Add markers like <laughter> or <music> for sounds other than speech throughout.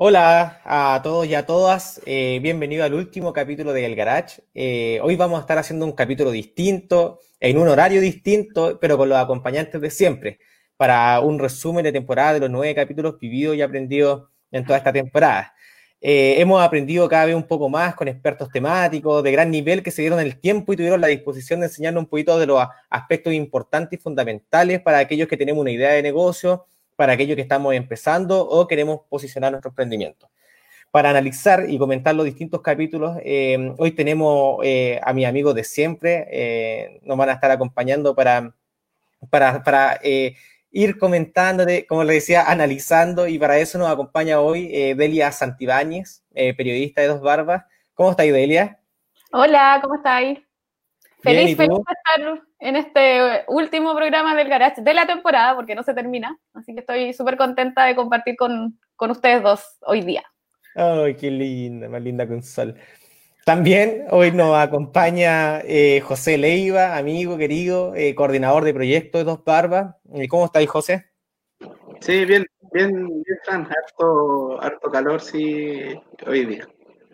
Hola a todos y a todas, eh, bienvenido al último capítulo de El Garage. Eh, hoy vamos a estar haciendo un capítulo distinto, en un horario distinto, pero con los acompañantes de siempre, para un resumen de temporada de los nueve capítulos vividos y aprendidos en toda esta temporada. Eh, hemos aprendido cada vez un poco más con expertos temáticos de gran nivel que se dieron el tiempo y tuvieron la disposición de enseñarnos un poquito de los aspectos importantes y fundamentales para aquellos que tenemos una idea de negocio para aquellos que estamos empezando o queremos posicionar nuestro emprendimiento. Para analizar y comentar los distintos capítulos, eh, hoy tenemos eh, a mis amigos de siempre, eh, nos van a estar acompañando para, para, para ir comentando, como les decía, analizando, y para eso nos acompaña hoy Delia Santibáñez, periodista de Dos Barbas. ¿Cómo estáis, Delia? Hola, ¿cómo estáis? Feliz, feliz de estar en este último programa del Garage de la temporada, porque no se termina. Así que estoy súper contenta de compartir con, con, ustedes dos hoy día. Ay, qué linda, más linda que un sol. También hoy nos acompaña eh, José Leiva, amigo querido, eh, coordinador de proyectos de Dos Barbas. Eh, ¿Cómo estáis, José? Sí, bien, bien, bien, Harto, harto calor, sí, hoy día.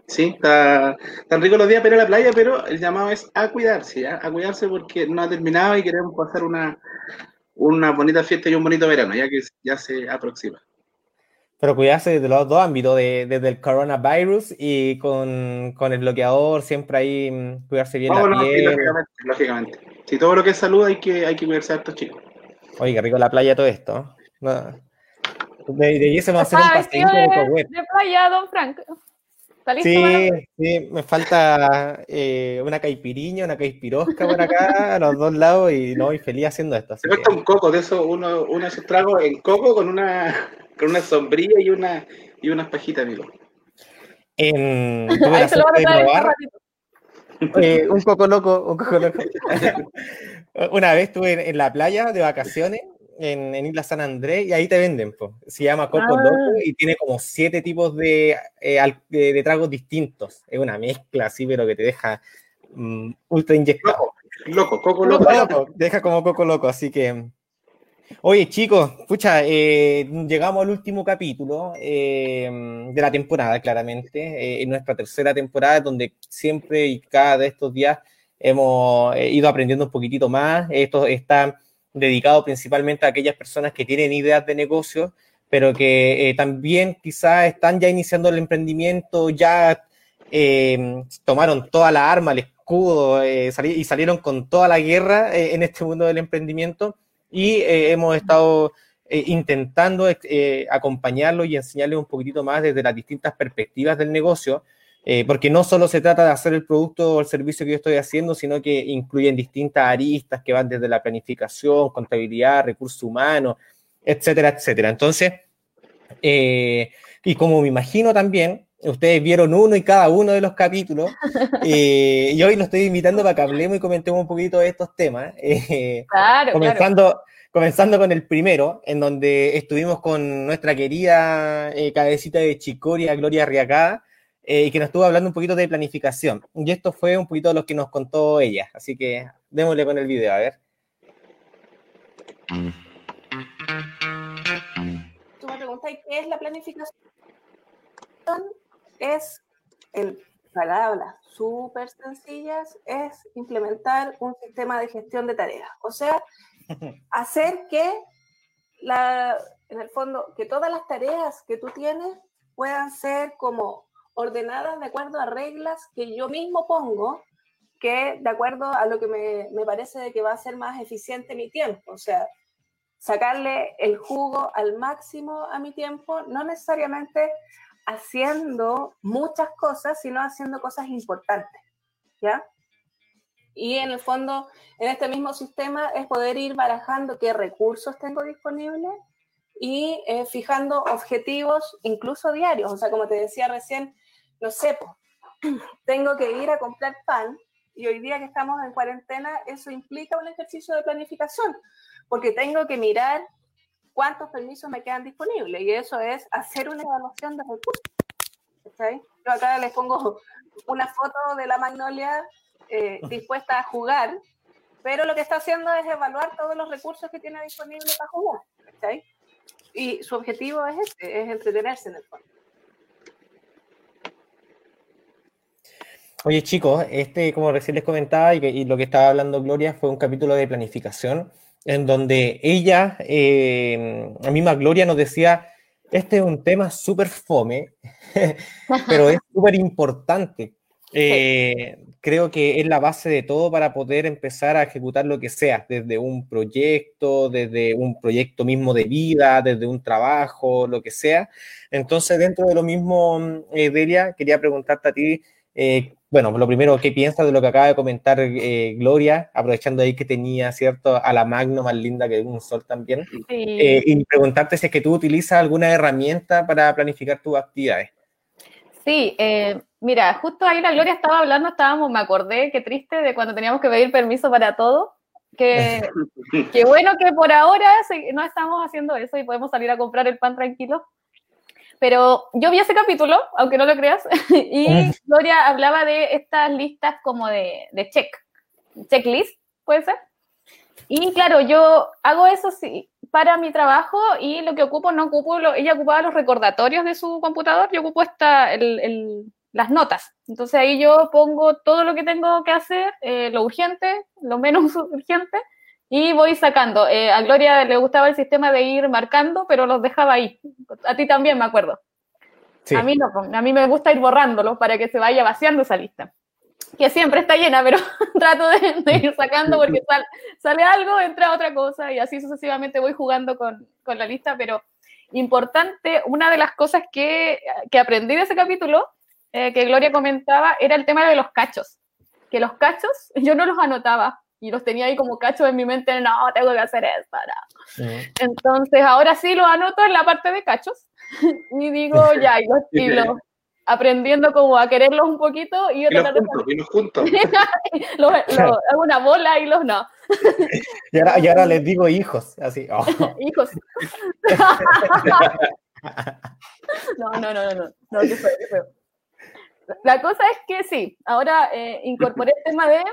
Sí, está tan rico los días para ir a la playa, pero el llamado es a cuidarse, a cuidarse porque no ha terminado y queremos pasar una, una bonita fiesta y un bonito verano, ya que ya se aproxima. Pero cuidarse desde los dos ámbitos, desde el coronavirus y con, con, el bloqueador, siempre ahí mm, cuidarse bien la piel. lógicamente, lógicamente. Si todo lo que es salud hay que, hay que cuidarse a estos chicos. Oye, qué rico la playa todo esto. De, de, ahí se va a hacer un paseo de, de playa, don Frank sí, sí, me falta eh, una caipiriña, una caipirosca por acá, a los dos lados, y no, y feliz haciendo esto. Se falta un coco, de eso, uno, uno de esos tragos en coco con una, con una sombrilla y una y unas pajitas, amigo. En, <laughs> Ahí se lo van a eh, un coco loco, un coco loco. <laughs> una vez estuve en la playa de vacaciones en, Isla San Andrés y ahí te venden. Se llama Coco Loco ah. y tiene como siete tipos de, eh, de, tragos distintos. Es una mezcla así, pero que te deja mm, ultra inyectado. Loco, Coco Loco. loco. Deja como Coco Loco, así que... Oye, chicos, pucha, eh, llegamos al último capítulo eh, de la temporada, claramente, en nuestra tercera temporada, donde siempre y cada de estos días hemos ido aprendiendo un poquitito más. Esto está dedicado principalmente a aquellas personas que tienen ideas de negocio, pero que eh, también quizás están ya iniciando el emprendimiento, ya eh, tomaron toda la arma, el escudo eh, y salieron con toda la guerra en este mundo del emprendimiento. Y hemos estado intentando acompañarlos y enseñarles un poquitito más desde las distintas perspectivas del negocio eh, porque no solo se trata de hacer el producto o el servicio que yo estoy haciendo, sino que incluyen distintas aristas que van desde la planificación, contabilidad, recursos humanos, etcétera, etcétera. Entonces, eh, y como me imagino también, ustedes vieron uno y cada uno de los capítulos, <laughs> eh, y hoy los estoy invitando para que hablemos y comentemos un poquito de estos temas. claro, comenzando, comenzando con el primero, en donde estuvimos con nuestra querida cabecita de Chicoria, Gloria Riacada, eh, y que nos estuvo hablando un poquito de planificación. Y esto fue un poquito lo que nos contó ella. Así que démosle con el video, a ver. Tú me preguntas qué es la planificación. Es, en palabras súper sencillas, es implementar un sistema de gestión de tareas. O sea, <laughs> hacer que, la, en el fondo, que todas las tareas que tú tienes puedan ser como ordenadas de acuerdo a reglas que yo mismo pongo, que de acuerdo a lo que me, me parece de que va a ser más eficiente mi tiempo. O sea, sacarle el jugo al máximo a mi tiempo, no necesariamente haciendo muchas cosas, sino haciendo cosas importantes, ¿ya? Y en el fondo, en este mismo sistema es poder ir barajando qué recursos tengo disponibles y eh, fijando objetivos incluso diarios. O sea, como te decía recién, no sé, <clears throat> tengo que ir a comprar pan y hoy día que estamos en cuarentena, eso implica un ejercicio de planificación, porque tengo que mirar cuántos permisos me quedan disponibles y eso es hacer una evaluación de recursos. Yo acá les pongo una foto de la magnolia eh, <laughs> dispuesta a jugar, pero lo que está haciendo es evaluar todos los recursos que tiene disponible para jugar. Y su objetivo es este, es entretenerse en el fondo. Oye chicos, este, como recién les comentaba y, lo que estaba hablando Gloria fue un capítulo de planificación en donde ella, eh, la misma Gloria nos decía, este es un tema súper fome, <laughs> pero es <laughs> súper importante. Eh, creo que es la base de todo para poder empezar a ejecutar lo que sea, desde un proyecto, desde un proyecto mismo de vida, desde un trabajo, lo que sea. Entonces, dentro de lo mismo, eh, Delia, quería preguntarte a ti, eh, bueno, lo primero, ¿qué piensas de lo que acaba de comentar eh, Gloria, aprovechando ahí que tenía, ¿cierto?, a la Magno más linda que un sol también. y preguntarte si es que tú utilizas alguna herramienta para planificar tus actividades. Sí, eh, mira, justo ahí la Gloria estaba hablando, estábamos, me acordé, qué triste, de cuando teníamos que pedir permiso para todo. Que, <laughs> qué bueno que por ahora no estamos haciendo eso y podemos salir a comprar el pan tranquilo. Pero yo vi ese capítulo, aunque no lo creas, <laughs> y mm. Gloria hablaba de estas listas como de, de check, checklist, puede ser. Y claro, yo hago eso sí, para mi trabajo y lo que ocupo, no ocupo, ella ocupaba los recordatorios de su computador, yo ocupo esta, el, las notas. Entonces ahí yo pongo todo lo que tengo que hacer, eh, lo urgente, lo menos <laughs> urgente, y voy sacando. Eh, a Gloria le gustaba el sistema de ir marcando, pero los dejaba ahí. A ti también, me acuerdo. A mí no, a mí me gusta ir borrándolos para que se vaya vaciando esa lista que siempre está llena, pero <laughs> trato de, ir sacando porque sale algo, entra otra cosa y así sucesivamente voy jugando con, con, la lista, pero importante, una de las cosas que, que aprendí de ese capítulo, eh, que Gloria comentaba, era el tema de los cachos, que los cachos yo no los anotaba y los tenía ahí como cachos en mi mente, no, tengo que hacer esto. Entonces ahora sí lo anoto en la parte de cachos <laughs> y digo, <laughs> ya, y los, aprendiendo como a quererlos un poquito y, y los juntos, y los juntos. <laughs> hago una bola y los no. y, ahora, y ahora les digo hijos, así. Oh. hijos. no, no, no, no, no, qué feo, qué feo. La cosa es que sí, ahora eh, incorporé el tema de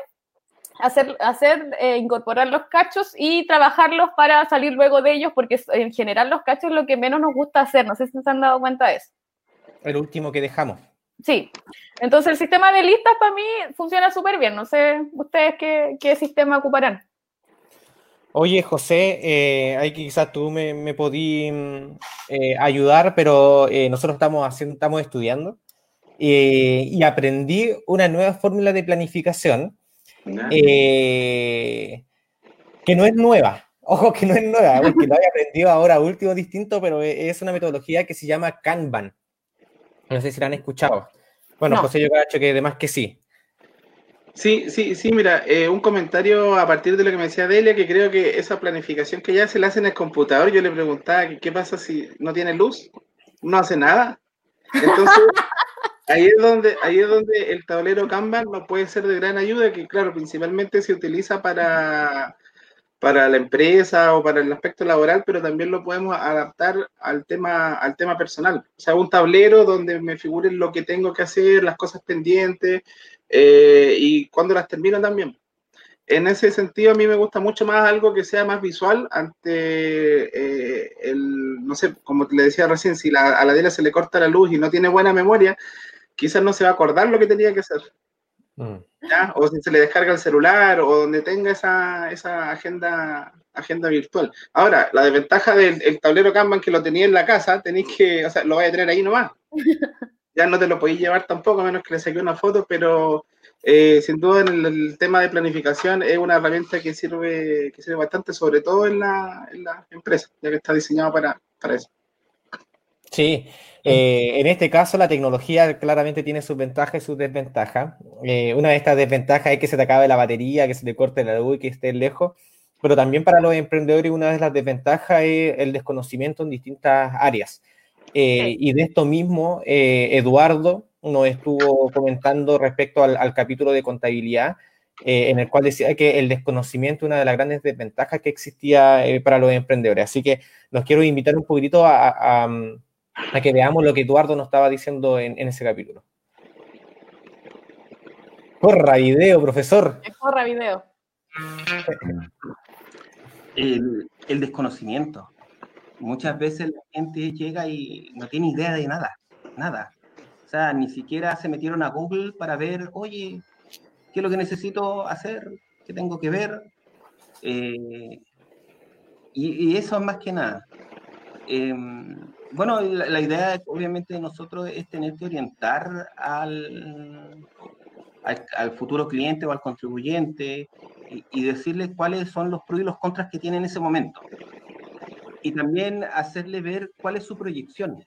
hacer, hacer eh, incorporar los cachos y trabajarlos para salir luego de ellos, porque en general los cachos es lo que menos nos gusta hacer, no sé si se han dado cuenta de eso el último que dejamos. Sí, entonces el sistema de listas para mí funciona súper bien. No sé ustedes qué, qué sistema ocuparán. Oye, José, eh, ahí quizás tú me, me podí mm, eh, ayudar, pero eh, nosotros estamos, haciendo, estamos estudiando y aprendí una nueva fórmula de planificación que no es nueva. Ojo que no es nueva, <laughs> porque lo he aprendido ahora último distinto, pero es una metodología que se llama Kanban. No sé si la han escuchado. Bueno, José, yo cacho que además que sí. Sí, sí, sí, mira, eh, un comentario a partir de lo que me decía Delia, que creo que esa planificación que ya se la hace en el computador, yo le preguntaba qué pasa si no tiene luz, no hace nada. Entonces, <laughs> ahí es donde, ahí es donde el tablero Kanban nos puede ser de gran ayuda, que claro, principalmente se utiliza para para la empresa o para el aspecto laboral, pero también lo podemos adaptar al tema, al tema personal. O sea, un tablero donde me figuren lo que tengo que hacer, las cosas pendientes eh, y cuando las termino también. En ese sentido, a mí me gusta mucho más algo que sea más visual ante eh, el, no sé, como le decía recién, si a la Dela se le corta la luz y no tiene buena memoria, quizás no se va a acordar lo que tenía que hacer. Mm. O si se le descarga el celular o donde tenga esa, esa agenda, agenda virtual. Ahora, la desventaja del tablero Kanban que lo tenía en la casa, tenéis que, o sea, lo vais a tener ahí nomás. <laughs> Ya no te lo podéis llevar tampoco, a menos que le saque una foto, pero eh, sin duda en el, tema de planificación es una herramienta que sirve, que sirve bastante, sobre todo en la, en la empresa, ya que está diseñado para, para eso. Sí, eh, en este caso la tecnología claramente tiene sus ventajas y sus desventajas. Eh, una de estas desventajas es que se te acabe la batería, que se te corte la luz y que estés lejos, pero también para los emprendedores una de las desventajas es el desconocimiento en distintas áreas. Eh, y de esto mismo, Eduardo nos estuvo comentando respecto al, capítulo de contabilidad, en el cual decía que el desconocimiento es una de las grandes desventajas que existía para los emprendedores. Así que los quiero invitar un poquito a a que veamos lo que Eduardo nos estaba diciendo en, ese capítulo. Corra video, profesor. Corra video. El, desconocimiento. Muchas veces la gente llega y no tiene idea de nada, nada. sea, ni siquiera se metieron a Google para ver, oye, ¿qué es lo que necesito hacer? ¿Qué tengo que ver? Eh, y, eso es más que nada. Em, bueno, la, idea obviamente de nosotros es tener que orientar al, al, futuro cliente o al contribuyente y, y, decirle cuáles son los pros y los contras que tiene en ese momento. Y también hacerle ver cuál es su proyección.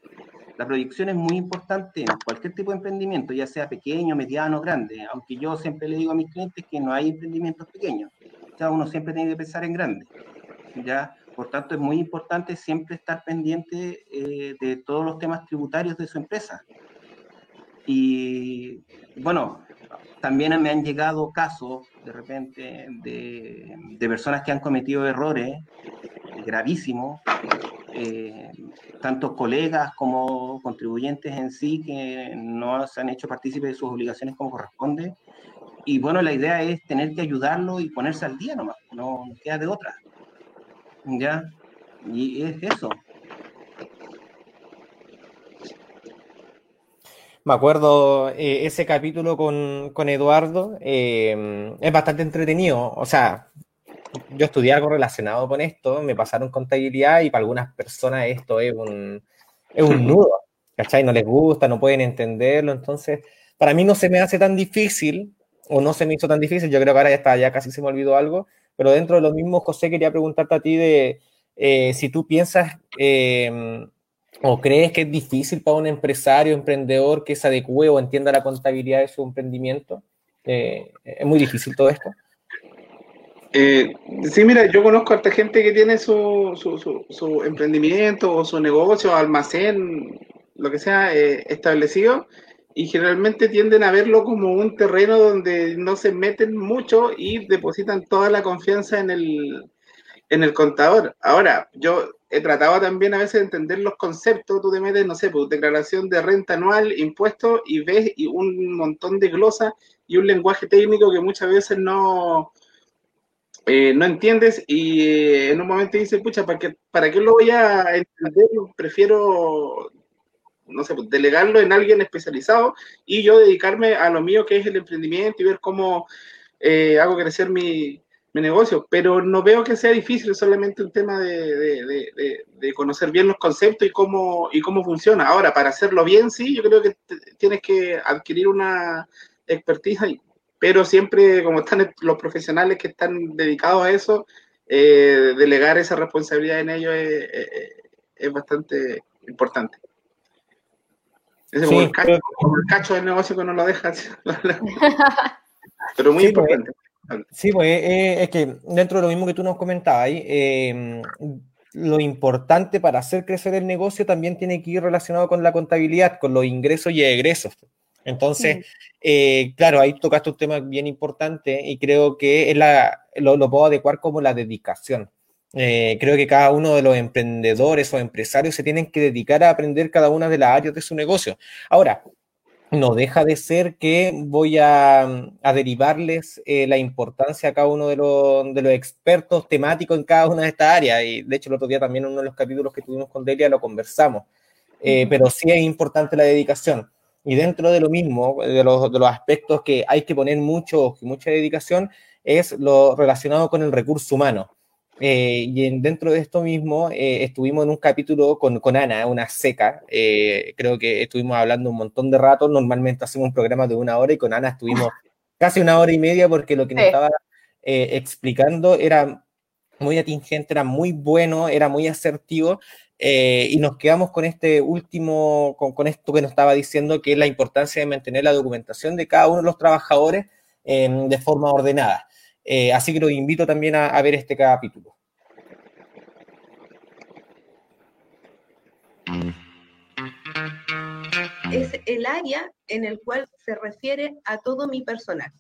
La proyección es muy importante en cualquier tipo de emprendimiento, ya sea pequeño, mediano, grande, aunque yo siempre le digo a mis clientes que no hay emprendimientos pequeños, o sea, uno siempre tiene que pensar en grande, ¿ya? Por tanto, es muy importante siempre estar pendiente eh, de todos los temas tributarios de su empresa. Y bueno, también me han llegado casos de repente de, personas que han cometido errores gravísimos eh, tanto colegas como contribuyentes en sí que no se han hecho partícipes de sus obligaciones como corresponde. Y bueno, la idea es tener que ayudarlo y ponerse al día nomás, no queda de otra. ¿Ya? Y es eso. Me acuerdo eh, ese capítulo con, con Eduardo, eh, es bastante entretenido, o sea, yo estudié algo relacionado con esto, me pasaron contabilidad y para algunas personas esto es un, es un <laughs> nudo, ¿cachai? No les gusta, no pueden entenderlo, entonces para mí no se me hace tan difícil, o no se me hizo tan difícil, yo creo que ahora ya está, ya casi se me olvidó algo, pero dentro de lo mismo, José, quería preguntarte a ti de eh, si tú piensas eh, o crees que es difícil para un empresario, emprendedor que se adecue o entienda la contabilidad de su emprendimiento. Eh, ¿Es muy difícil todo esto? Eh, sí, mira, yo conozco a esta gente que tiene su, su, emprendimiento o su negocio, almacén, lo que sea, eh, establecido, y generalmente tienden a verlo como un terreno donde no se meten mucho y depositan toda la confianza en el, en el contador. Ahora, yo he tratado también a veces de entender los conceptos, tú te metes, no sé, pues declaración de renta anual, impuestos, y ves y un montón de glosas y un lenguaje técnico que muchas veces no eh, no entiendes y eh, en un momento dices, pucha, ¿para qué, ¿para qué lo voy a entender? Prefiero, no sé, pues, delegarlo en alguien especializado y yo dedicarme a lo mío que es el emprendimiento y ver cómo eh, hago crecer mi, mi, negocio. Pero no veo que sea difícil, solamente un tema de, de, de, conocer bien los conceptos y cómo, y cómo funciona. Ahora, para hacerlo bien, sí, yo creo que tienes que adquirir una expertise pero siempre como están los profesionales que están dedicados a eso, eh, delegar esa responsabilidad en ellos es, bastante importante. Es como, el cacho, del negocio que no lo deja. <laughs> <laughs> pero muy pues, importante. sí, pues eh, eh, es que dentro de lo mismo que tú nos comentabas, eh, lo importante para hacer crecer el negocio también tiene que ir relacionado con la contabilidad, con los ingresos y egresos. Entonces, eh, claro, ahí tocaste un tema bien importante y creo que es la, lo, puedo adecuar como la dedicación. Eh, creo que cada uno de los emprendedores o empresarios se tienen que dedicar a aprender cada una de las áreas de su negocio. Ahora, no deja de ser que voy a, derivarles eh, la importancia a cada uno de los, de los, expertos temáticos en cada una de estas áreas. Y de hecho, el otro día también en uno de los capítulos que tuvimos con Delia lo conversamos. Pero sí es importante la dedicación. Y dentro de lo mismo, de los, de los aspectos que hay que poner mucho, mucha dedicación, es lo relacionado con el recurso humano. Eh, y dentro de esto mismo, eh, estuvimos en un capítulo con, con Ana, una seca. Eh, creo que estuvimos hablando un montón de rato. Normalmente hacemos un programa de una hora y con Ana estuvimos <laughs> casi una hora y media porque lo que nos estaba explicando era muy atingente, era muy bueno, era muy asertivo y nos quedamos con este último, con, esto que nos estaba diciendo, que es la importancia de mantener la documentación de cada uno de los trabajadores de forma ordenada. Eh, así que los invito también a, ver este capítulo. Es el área en el cual se refiere a todo mi personal.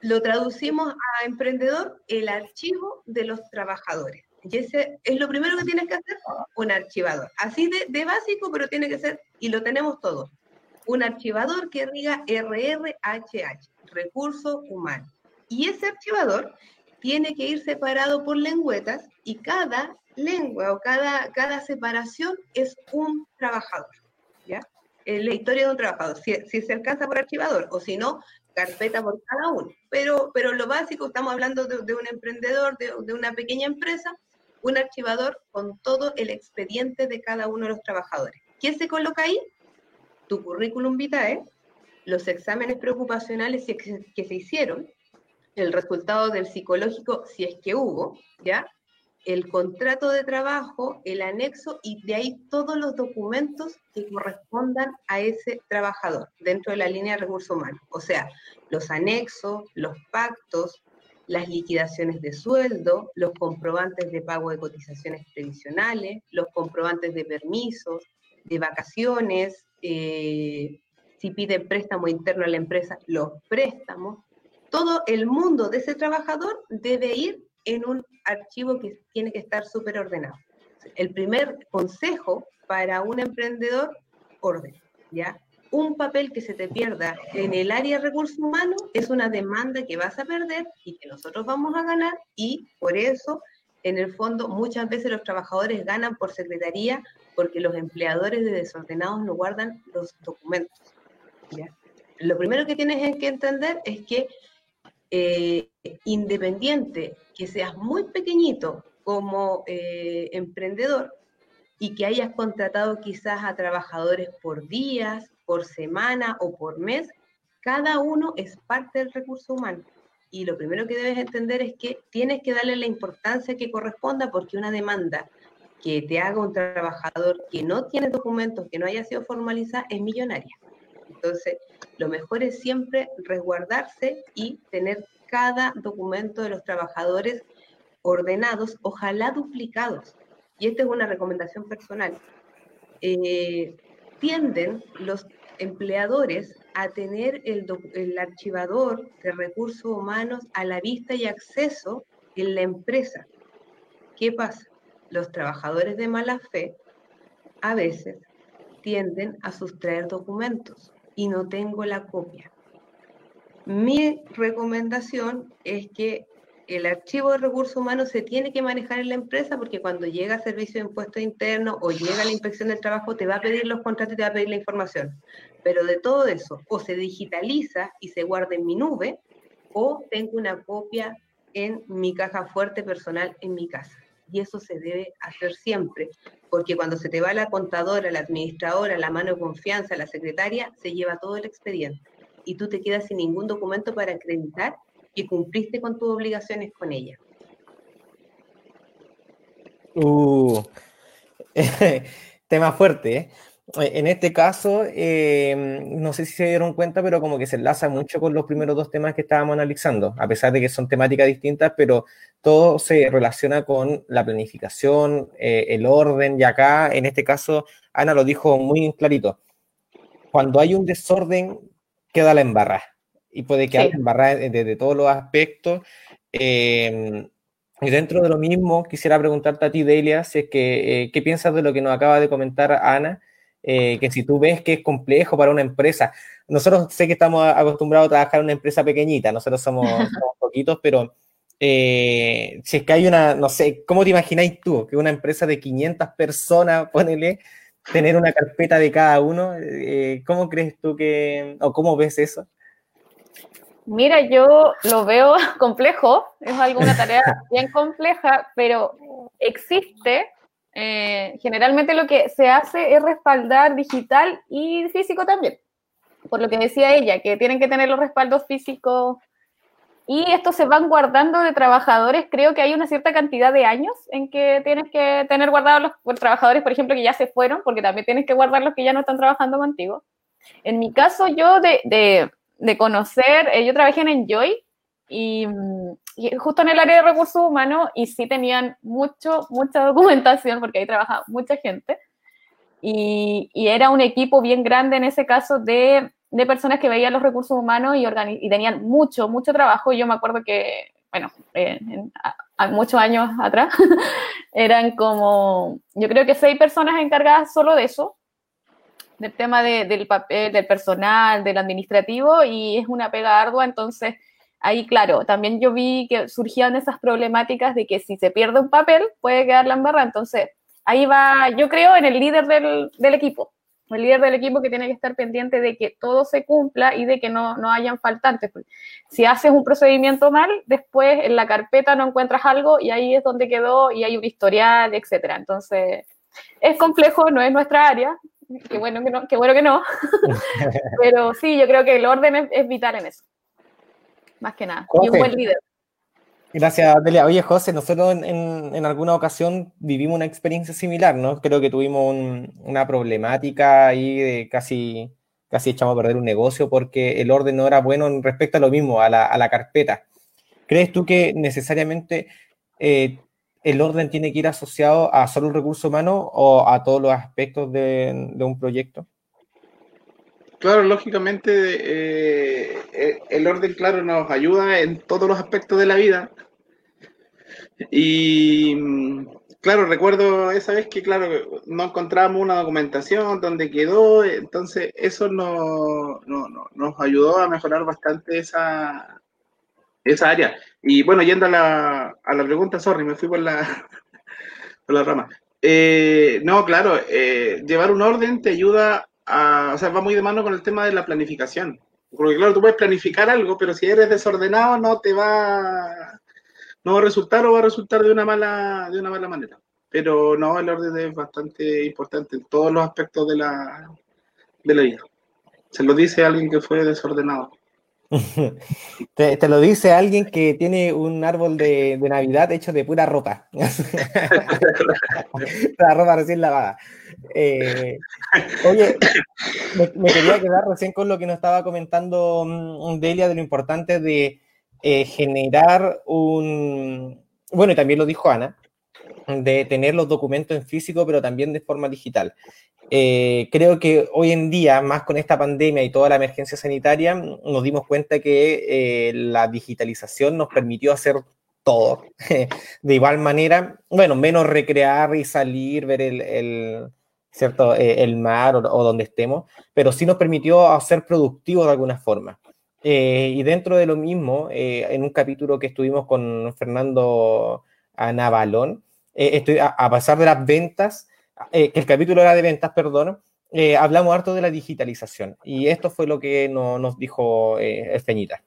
Lo traducimos a emprendedor, el archivo de los trabajadores. Y ese es lo primero que tienes que hacer, un archivador. Así de, básico, pero tiene que ser, y lo tenemos todos, un archivador que diga RRHH, recurso humano. Y ese archivador tiene que ir separado por lengüetas y cada lengua o cada, cada separación es un trabajador. ¿ya? eh, la historia de un trabajador, si, se alcanza por archivador, o si no, carpeta por cada uno. Pero, pero lo básico, estamos hablando de, un emprendedor, de, de, una pequeña empresa, un archivador con todo el expediente de cada uno de los trabajadores. ¿Qué se coloca ahí? Tu currículum vitae, los exámenes preocupacionales que se hicieron, el resultado del psicológico, si es que hubo, ¿ya? El contrato de trabajo, el anexo y de ahí todos los documentos que correspondan a ese trabajador dentro de la línea de recursos humanos. O sea, los anexos, los pactos, las liquidaciones de sueldo, los comprobantes de pago de cotizaciones previsionales, los comprobantes de permisos, de vacaciones, eh, si pide préstamo interno a la empresa, los préstamos, todo el mundo de ese trabajador debe ir en un archivo que tiene que estar súper ordenado. El primer consejo para un emprendedor, orden, ¿ya? Un papel que se te pierda en el área de recursos humanos es una demanda que vas a perder y que nosotros vamos a ganar y por eso, en el fondo, muchas veces los trabajadores ganan por secretaría porque los empleadores de desordenados no guardan los documentos. ¿ya? Lo primero que tienes que entender es que eh, independiente, que seas muy pequeñito como eh, emprendedor y que hayas contratado quizás a trabajadores por días, por semana o por mes, cada uno es parte del recurso humano. Y lo primero que debes entender es que tienes que darle la importancia que corresponda porque una demanda que te haga un trabajador que no tiene documentos, que no haya sido formalizada, es millonaria. Entonces, lo mejor es siempre resguardarse y tener cada documento de los trabajadores ordenados, ojalá duplicados. Y esta es una recomendación personal. Eh, tienden los empleadores a tener el, el, archivador de recursos humanos a la vista y acceso en la empresa. ¿Qué pasa? Los trabajadores de mala fe a veces tienden a sustraer documentos y no tengo la copia. Mi recomendación es que el archivo de recursos humanos se tiene que manejar en la empresa porque cuando llega a servicio de impuesto interno o llega a la inspección del trabajo te va a pedir los contratos y te va a pedir la información. Pero de todo eso, o se digitaliza y se guarda en mi nube, o tengo una copia en mi caja fuerte personal en mi casa. Y eso se debe hacer siempre, porque cuando se te va la contadora, la administradora, la mano de confianza, la secretaria, se lleva todo el expediente y tú te quedas sin ningún documento para acreditar que cumpliste con tus obligaciones con ella. Uh, <laughs> tema fuerte, ¿eh? En este caso, eh, no sé si se dieron cuenta, pero como que se enlaza mucho con los primeros dos temas que estábamos analizando, a pesar de que son temáticas distintas, pero todo se relaciona con la planificación, eh, el orden, y acá, en este caso, Ana lo dijo muy clarito. Cuando hay un desorden, queda la embarrada, y puede quedar sí. embarrada desde todos los aspectos. Eh, y dentro de lo mismo, quisiera preguntarte a ti, Delia, si es que, ¿qué piensas de lo que nos acaba de comentar Ana? Eh, que si tú ves que es complejo para una empresa, nosotros sé que estamos acostumbrados a trabajar en una empresa pequeñita, nosotros somos, <laughs> somos poquitos, pero eh, si es que hay una, no sé, ¿cómo te imagináis tú que una empresa de 500 personas, ponele, tener una carpeta de cada uno? Eh, ¿Cómo crees tú que, o cómo ves eso? Mira, yo lo veo <laughs> complejo, es alguna tarea <laughs> bien compleja, pero existe eh, generalmente lo que se hace es respaldar digital y físico también. Por lo que decía ella, que tienen que tener los respaldos físicos y estos se van guardando de trabajadores. Creo que hay una cierta cantidad de años en que tienes que tener guardados los trabajadores, por ejemplo, que ya se fueron, porque también tienes que guardar los que ya no están trabajando contigo. En mi caso, yo de, de, de conocer, eh, yo trabajé en Enjoy y, y, justo en el área de recursos humanos y sí tenían mucho, mucha <laughs> documentación porque ahí trabajaba mucha gente y, y era un equipo bien grande en ese caso de, de personas que veían los recursos humanos y, y, tenían mucho, mucho trabajo. Yo me acuerdo que, bueno, eh, en, a, a muchos años atrás, <laughs> eran como, yo creo que seis personas encargadas solo de eso, del tema de, del papel, del personal, del administrativo, y es una pega ardua, entonces ahí, claro, también yo vi que surgían esas problemáticas de que si se pierde un papel, puede quedar la embarra. Entonces, ahí va, yo creo, en el líder del, equipo. el líder del equipo que tiene que estar pendiente de que todo se cumpla y de que no, no hayan faltantes. Si haces un procedimiento mal, después en la carpeta no encuentras algo y ahí es donde quedó y hay un historial, etcétera. Entonces, es complejo, no es nuestra área, qué bueno que no, qué bueno que no. <laughs> pero sí, yo creo que el orden es, vital en eso, más que nada, y un buen líder. Gracias, Delia. Oye, José, nosotros en, alguna ocasión vivimos una experiencia similar, ¿no? Creo que tuvimos una problemática ahí de casi, casi echamos a perder un negocio porque el orden no era bueno respecto a lo mismo, a la, carpeta. ¿Crees tú que necesariamente eh, el orden tiene que ir asociado a solo un recurso humano o a todos los aspectos de, un proyecto? Claro, lógicamente eh, eh, el orden, claro, nos ayuda en todos los aspectos de la vida. Y claro, recuerdo esa vez que, claro, no encontramos una documentación donde quedó, entonces eso no, nos ayudó a mejorar bastante esa, esa área. Y bueno, yendo a la, a la pregunta, sorry, me fui por la, <laughs> por la rama. Eh, no, claro, llevar un orden te ayuda a, o sea, va muy de mano con el tema de la planificación. Porque claro, tú puedes planificar algo, pero si eres desordenado no te va, no va a resultar o va a resultar de una mala, de una mala manera. Pero no, el orden es bastante importante en todos los aspectos de la, de la vida. Se lo dice alguien que fue desordenado. <laughs> te, lo dice alguien que tiene un árbol de, Navidad hecho de pura ropa. <laughs> la ropa recién lavada. Eh, oye, me, quería quedar recién con lo que nos estaba comentando mm, Delia de lo importante de eh, generar un. Bueno, y también lo dijo Ana, de tener los documentos en físico, pero también de forma digital. Eh, creo que hoy en día, más con esta pandemia y toda la emergencia sanitaria, nos dimos cuenta que eh, la digitalización nos permitió hacer todo. <laughs> de igual manera, bueno, menos recrear y salir, ver el, ¿cierto? Eh, el mar o, donde estemos, pero sí nos permitió ser productivos de alguna forma. y dentro de lo mismo, en un capítulo que estuvimos con Fernando Navalón, estoy, a pasar de las ventas, eh, que el capítulo era de ventas, perdón, eh, hablamos harto de la digitalización. Y esto fue lo que nos dijo eh, Espeñita.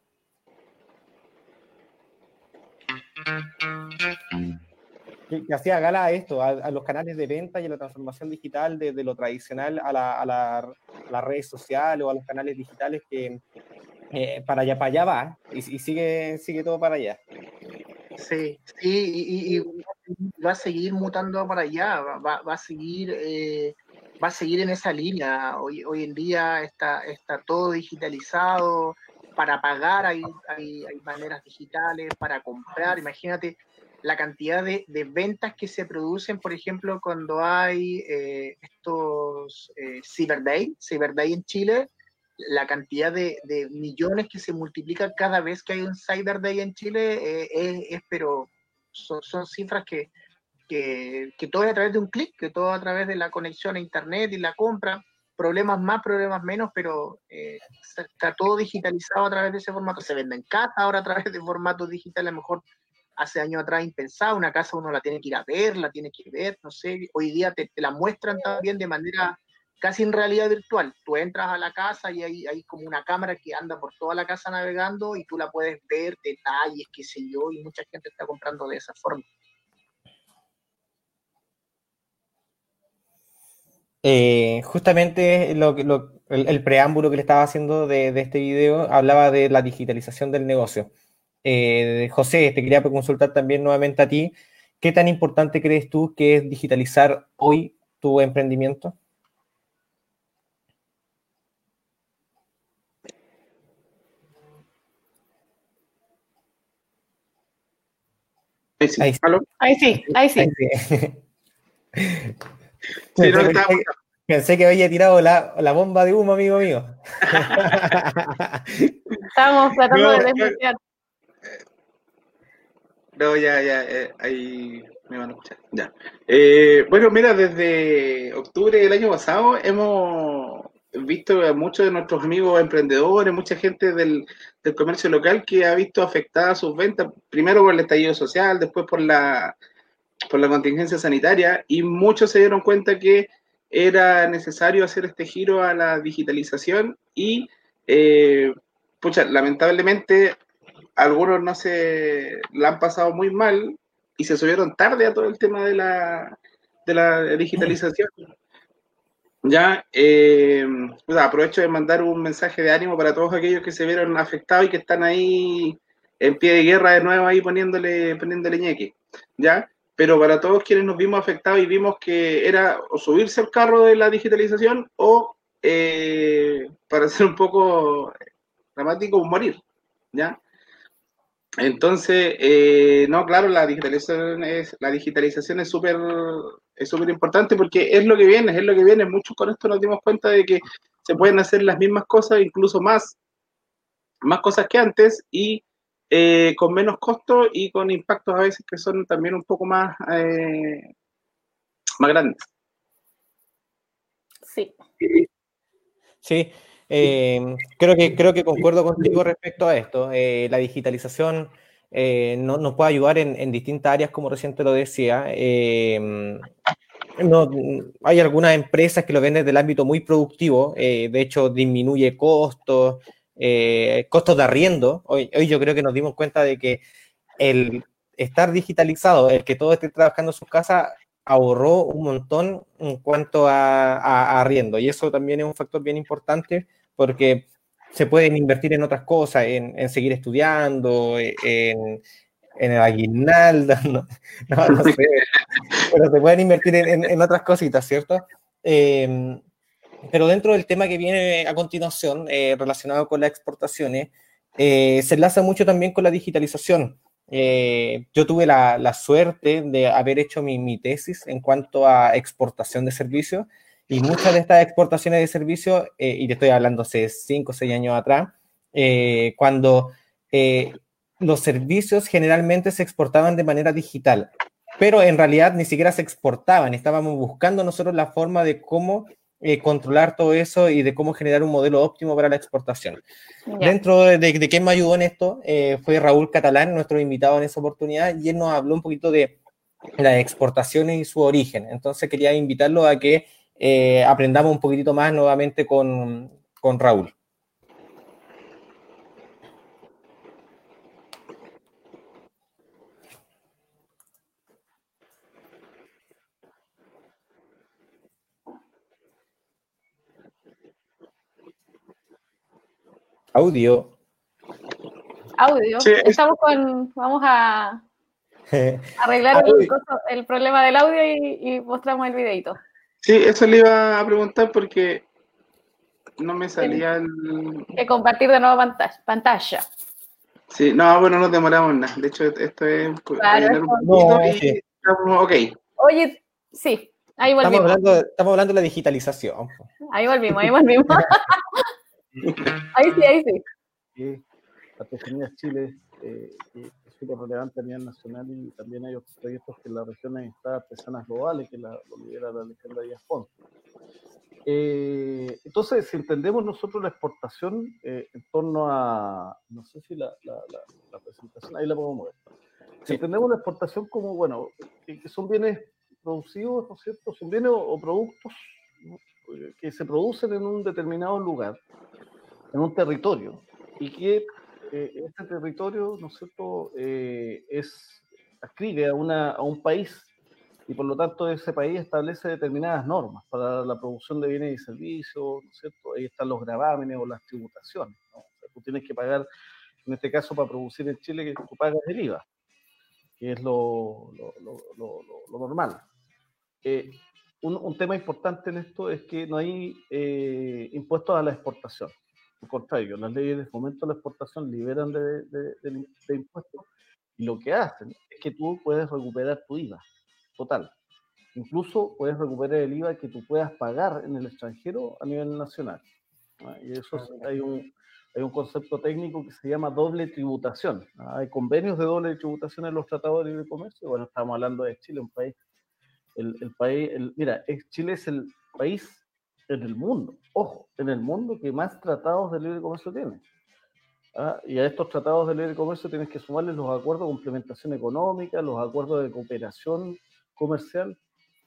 Que, hacía gala a esto, a, los canales de venta y a la transformación digital de, lo tradicional a, la, las redes sociales o a los canales digitales que para allá, para allá va y, sigue, sigue todo para allá. Sí, sí, y, va a seguir mutando para allá, va, va a seguir, eh, va a seguir en esa línea. Hoy, hoy en día está, está todo digitalizado, para pagar hay, hay, hay maneras digitales, para comprar, imagínate la cantidad de, de, ventas que se producen, por ejemplo, cuando hay eh, estos eh, Cyber Day, Cyber Day en Chile, la cantidad de, millones que se multiplica cada vez que hay un Cyber Day en Chile es, es, pero son, cifras que, que, todo es a través de un clic, que todo a través de la conexión a Internet y la compra, problemas más, problemas menos, pero eh, está todo digitalizado a través de ese formato. Se vende en casa ahora a través de formatos digitales, a lo mejor hace años atrás impensado, una casa uno la tiene que ir a ver, la tiene que ver, no sé, hoy día te, la muestran también de manera casi en realidad virtual. Tú entras a la casa y hay, como una cámara que anda por toda la casa navegando y tú la puedes ver, detalles, qué sé yo, y mucha gente está comprando de esa forma. Eh, justamente el, preámbulo que le estaba haciendo de, este video hablaba de la digitalización del negocio. Eh, José, te quería consultar también nuevamente a ti. ¿Qué tan importante crees tú que es digitalizar hoy tu emprendimiento? Ahí sí, ahí sí. Ahí sí. <laughs> pensé, que, había tirado la, la, bomba de humo, amigo mío. <laughs> Estamos tratando de desbloquear. No, ya, ya, eh, ahí me van a escuchar. Ya. Eh, bueno, mira, desde octubre del año pasado hemos visto a muchos de nuestros amigos emprendedores, mucha gente del, del comercio local que ha visto afectadas sus ventas, primero por el estallido social, después por la por la contingencia sanitaria y muchos se dieron cuenta que era necesario hacer este giro a la digitalización y, eh, pucha, lamentablemente algunos no se la han pasado muy mal y se subieron tarde a todo el tema de la, de la digitalización. Ya, eh, aprovecho de mandar un mensaje de ánimo para todos aquellos que se vieron afectados y que están ahí en pie de guerra de nuevo ahí poniéndole, poniéndole ñeque, ¿ya? Pero para todos quienes nos vimos afectados y vimos que era o subirse al carro de la digitalización o, eh, para ser un poco dramático, morir, ¿ya? Entonces, eh, no, claro, la digitalización es la digitalización es súper es súper importante porque es lo que viene, es lo que viene. Muchos con esto nos dimos cuenta de que se pueden hacer las mismas cosas, incluso más, más cosas que antes y eh, con menos costo y con impactos a veces que son también un poco más, eh, más grandes. Sí. Sí, eh, creo, que, creo que concuerdo contigo respecto a esto. Eh, la digitalización eh, no, nos puede ayudar en, distintas áreas, como recién te lo decía. No, hay algunas empresas que lo ven desde el ámbito muy productivo, de hecho disminuye costos, costos de arriendo. Hoy, yo creo que nos dimos cuenta de que el estar digitalizado, el que todos estén trabajando en sus casas, ahorró un montón en cuanto a, a, a, arriendo. Y eso también es un factor bien importante porque se pueden invertir en otras cosas, en, en seguir estudiando, en, en, el aguinaldo, <laughs> no, no, no sé, pero se pueden invertir en, en otras cositas, ¿cierto? Eh, pero dentro del tema que viene a continuación, eh, relacionado con las exportaciones, eh, se enlaza mucho también con la digitalización. Eh, yo tuve la, la, suerte de haber hecho mi, mi, tesis en cuanto a exportación de servicios y muchas de estas exportaciones de servicios, eh, y te estoy hablando hace 5 o 6 años atrás, eh, cuando eh, los servicios generalmente se exportaban de manera digital, pero en realidad ni siquiera se exportaban, estábamos buscando nosotros la forma de cómo eh, controlar todo eso y de cómo generar un modelo óptimo para la exportación. Yeah. Dentro de, de, de quién me ayudó en esto eh, fue Raúl Catalán, nuestro invitado en esa oportunidad, y él nos habló un poquito de las exportaciones y su origen. Entonces quería invitarlo a que eh, aprendamos un poquitito más nuevamente con, con Raúl. Audio. Audio. Sí, Estamos con. Vamos a <laughs> arreglar el, el, problema del audio y, y, mostramos el videito. Sí, eso le iba a preguntar porque no me salía el. Que compartir de nuevo pantalla. pantalla. Sí, no, bueno, no demoramos nada. De hecho, esto es. Claro, un no, y ok. Oye, sí, ahí volvimos. Estamos hablando, estamos hablando de la digitalización. Ahí volvimos, ahí volvimos. <laughs> ahí sí, ahí sí. Sí, la Artesanía Chile eh, es súper relevante a nivel nacional y también hay otros proyectos que la región está artesanas globales, que la, lo lidera la leyenda Díaz Pons. Eh, entonces, si entendemos nosotros la exportación eh, en torno a, no sé si la, la, la, la presentación, ahí la podemos ver. Si sí. entendemos la exportación como, bueno, que, que, son bienes producidos, ¿no es cierto? Son bienes o, o productos ¿no? que se producen en un determinado lugar, en un territorio, y que eh, este territorio, ¿no es cierto?, eh, es, ascribe a, un país y por lo tanto ese país establece determinadas normas para la producción de bienes y servicios, ¿no es cierto? Ahí están los gravámenes o las tributaciones, ¿no? O sea, tú tienes que pagar, en este caso para producir en Chile, que tú pagas el IVA, que es lo, normal. Eh, un, un, tema importante en esto es que no hay eh, impuestos a la exportación. Al contrario, las leyes de fomento a la exportación liberan de, de, de, de, impuestos y lo que hacen es que tú puedes recuperar tu IVA total. Incluso puedes recuperar el IVA que tú puedas pagar en el extranjero a nivel nacional. ¿no? Y eso es, hay, un, hay un concepto técnico que se llama doble tributación. ¿no? Hay convenios de doble tributación en los tratados de libre comercio. Bueno, estamos hablando de Chile, un país. El, el país, el, mira, Chile es el país en el mundo, ojo, en el mundo que más tratados de libre comercio tiene. ¿Ah? Y a estos tratados de libre comercio tienes que sumarles los acuerdos de complementación económica, los acuerdos de cooperación comercial,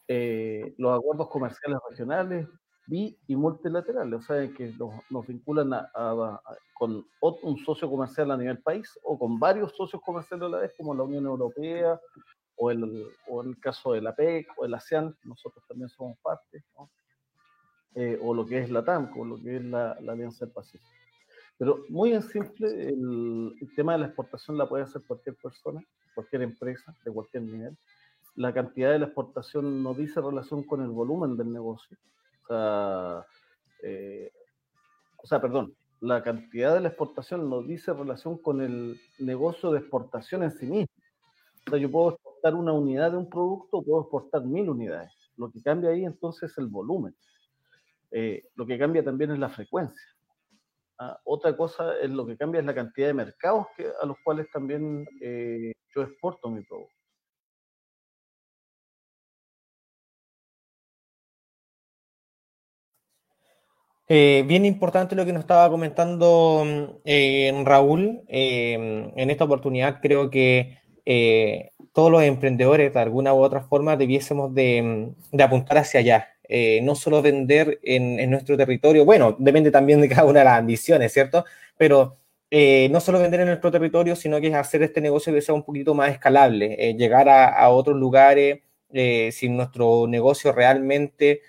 eh, los acuerdos comerciales regionales, bi y multilaterales, o sea, que nos, vinculan con un socio comercial a nivel país o con varios socios comerciales a la vez, como la Unión Europea o, el, o el caso de la PEC o el ASEAN, nosotros también somos parte, eh, o lo que es la TAM, o lo que es la, Alianza del Pacífico. Pero muy en simple, el, el, tema de la exportación la puede hacer cualquier persona, cualquier empresa, de cualquier nivel la cantidad de la exportación no dice relación con el volumen del negocio. O sea, eh, o sea, perdón, la cantidad de la exportación no dice relación con el negocio de exportación en sí mismo. O sea, yo puedo exportar una unidad de un producto puedo exportar mil unidades. Lo que cambia ahí entonces es el volumen. Eh, lo que cambia también es la frecuencia. Ah, otra cosa es lo que cambia es la cantidad de mercados a los cuales también eh, yo exporto mi producto. Eh, bien importante lo que nos estaba comentando Raúl. En esta oportunidad creo que todos los emprendedores de alguna u otra forma debiésemos de, apuntar hacia allá. No solo vender en, nuestro territorio, bueno, depende también de cada una de las ambiciones, ¿cierto? Pero no solo vender en nuestro territorio, sino que es hacer este negocio que sea un poquito más escalable, llegar a, otros lugares, si nuestro negocio realmente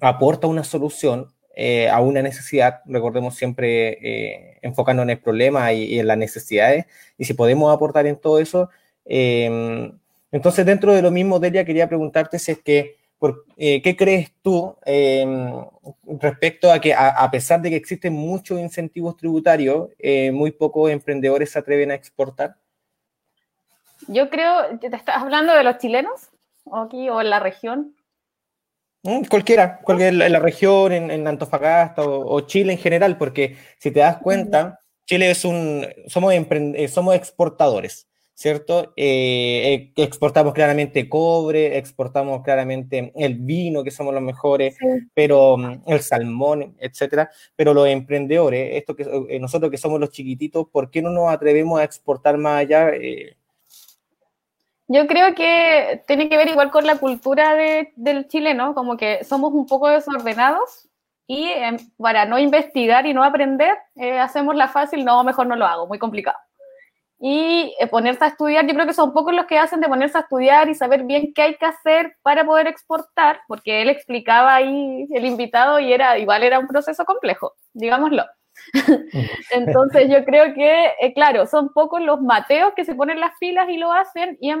aporta una solución eh, a una necesidad, recordemos siempre eh, enfocando en el problema y, en las necesidades, y si podemos aportar en todo eso. Entonces, dentro de lo mismo, Delia, quería preguntarte si es que, eh, ¿qué crees tú em, respecto a que, a, pesar de que existen muchos incentivos tributarios, muy pocos emprendedores se atreven a exportar? Yo creo, ¿te estás hablando de los chilenos? aquí o en la región? Mm, cualquiera, cualquiera, en la región, en, Antofagasta o, Chile en general, porque si te das cuenta, Chile es un, somos, eh, somos exportadores, ¿cierto? Eh, eh, exportamos claramente cobre, exportamos claramente el vino, que somos los mejores, pero mm, el salmón, etcétera. Pero los emprendedores, esto que nosotros que somos los chiquititos, ¿por qué no nos atrevemos a exportar más allá? Yo creo que tiene que ver igual con la cultura del chileno, como que somos un poco desordenados y em, para no investigar y no aprender, eh, hacemos la fácil, no, mejor no lo hago, muy complicado. Y eh, ponerse a estudiar, yo creo que son pocos los que hacen de ponerse a estudiar y saber bien qué hay que hacer para poder exportar, porque él explicaba ahí el invitado y era igual era un proceso complejo, digámoslo. <laughs> Entonces yo creo que, eh, claro, son pocos los mateos que se ponen las pilas y lo hacen y,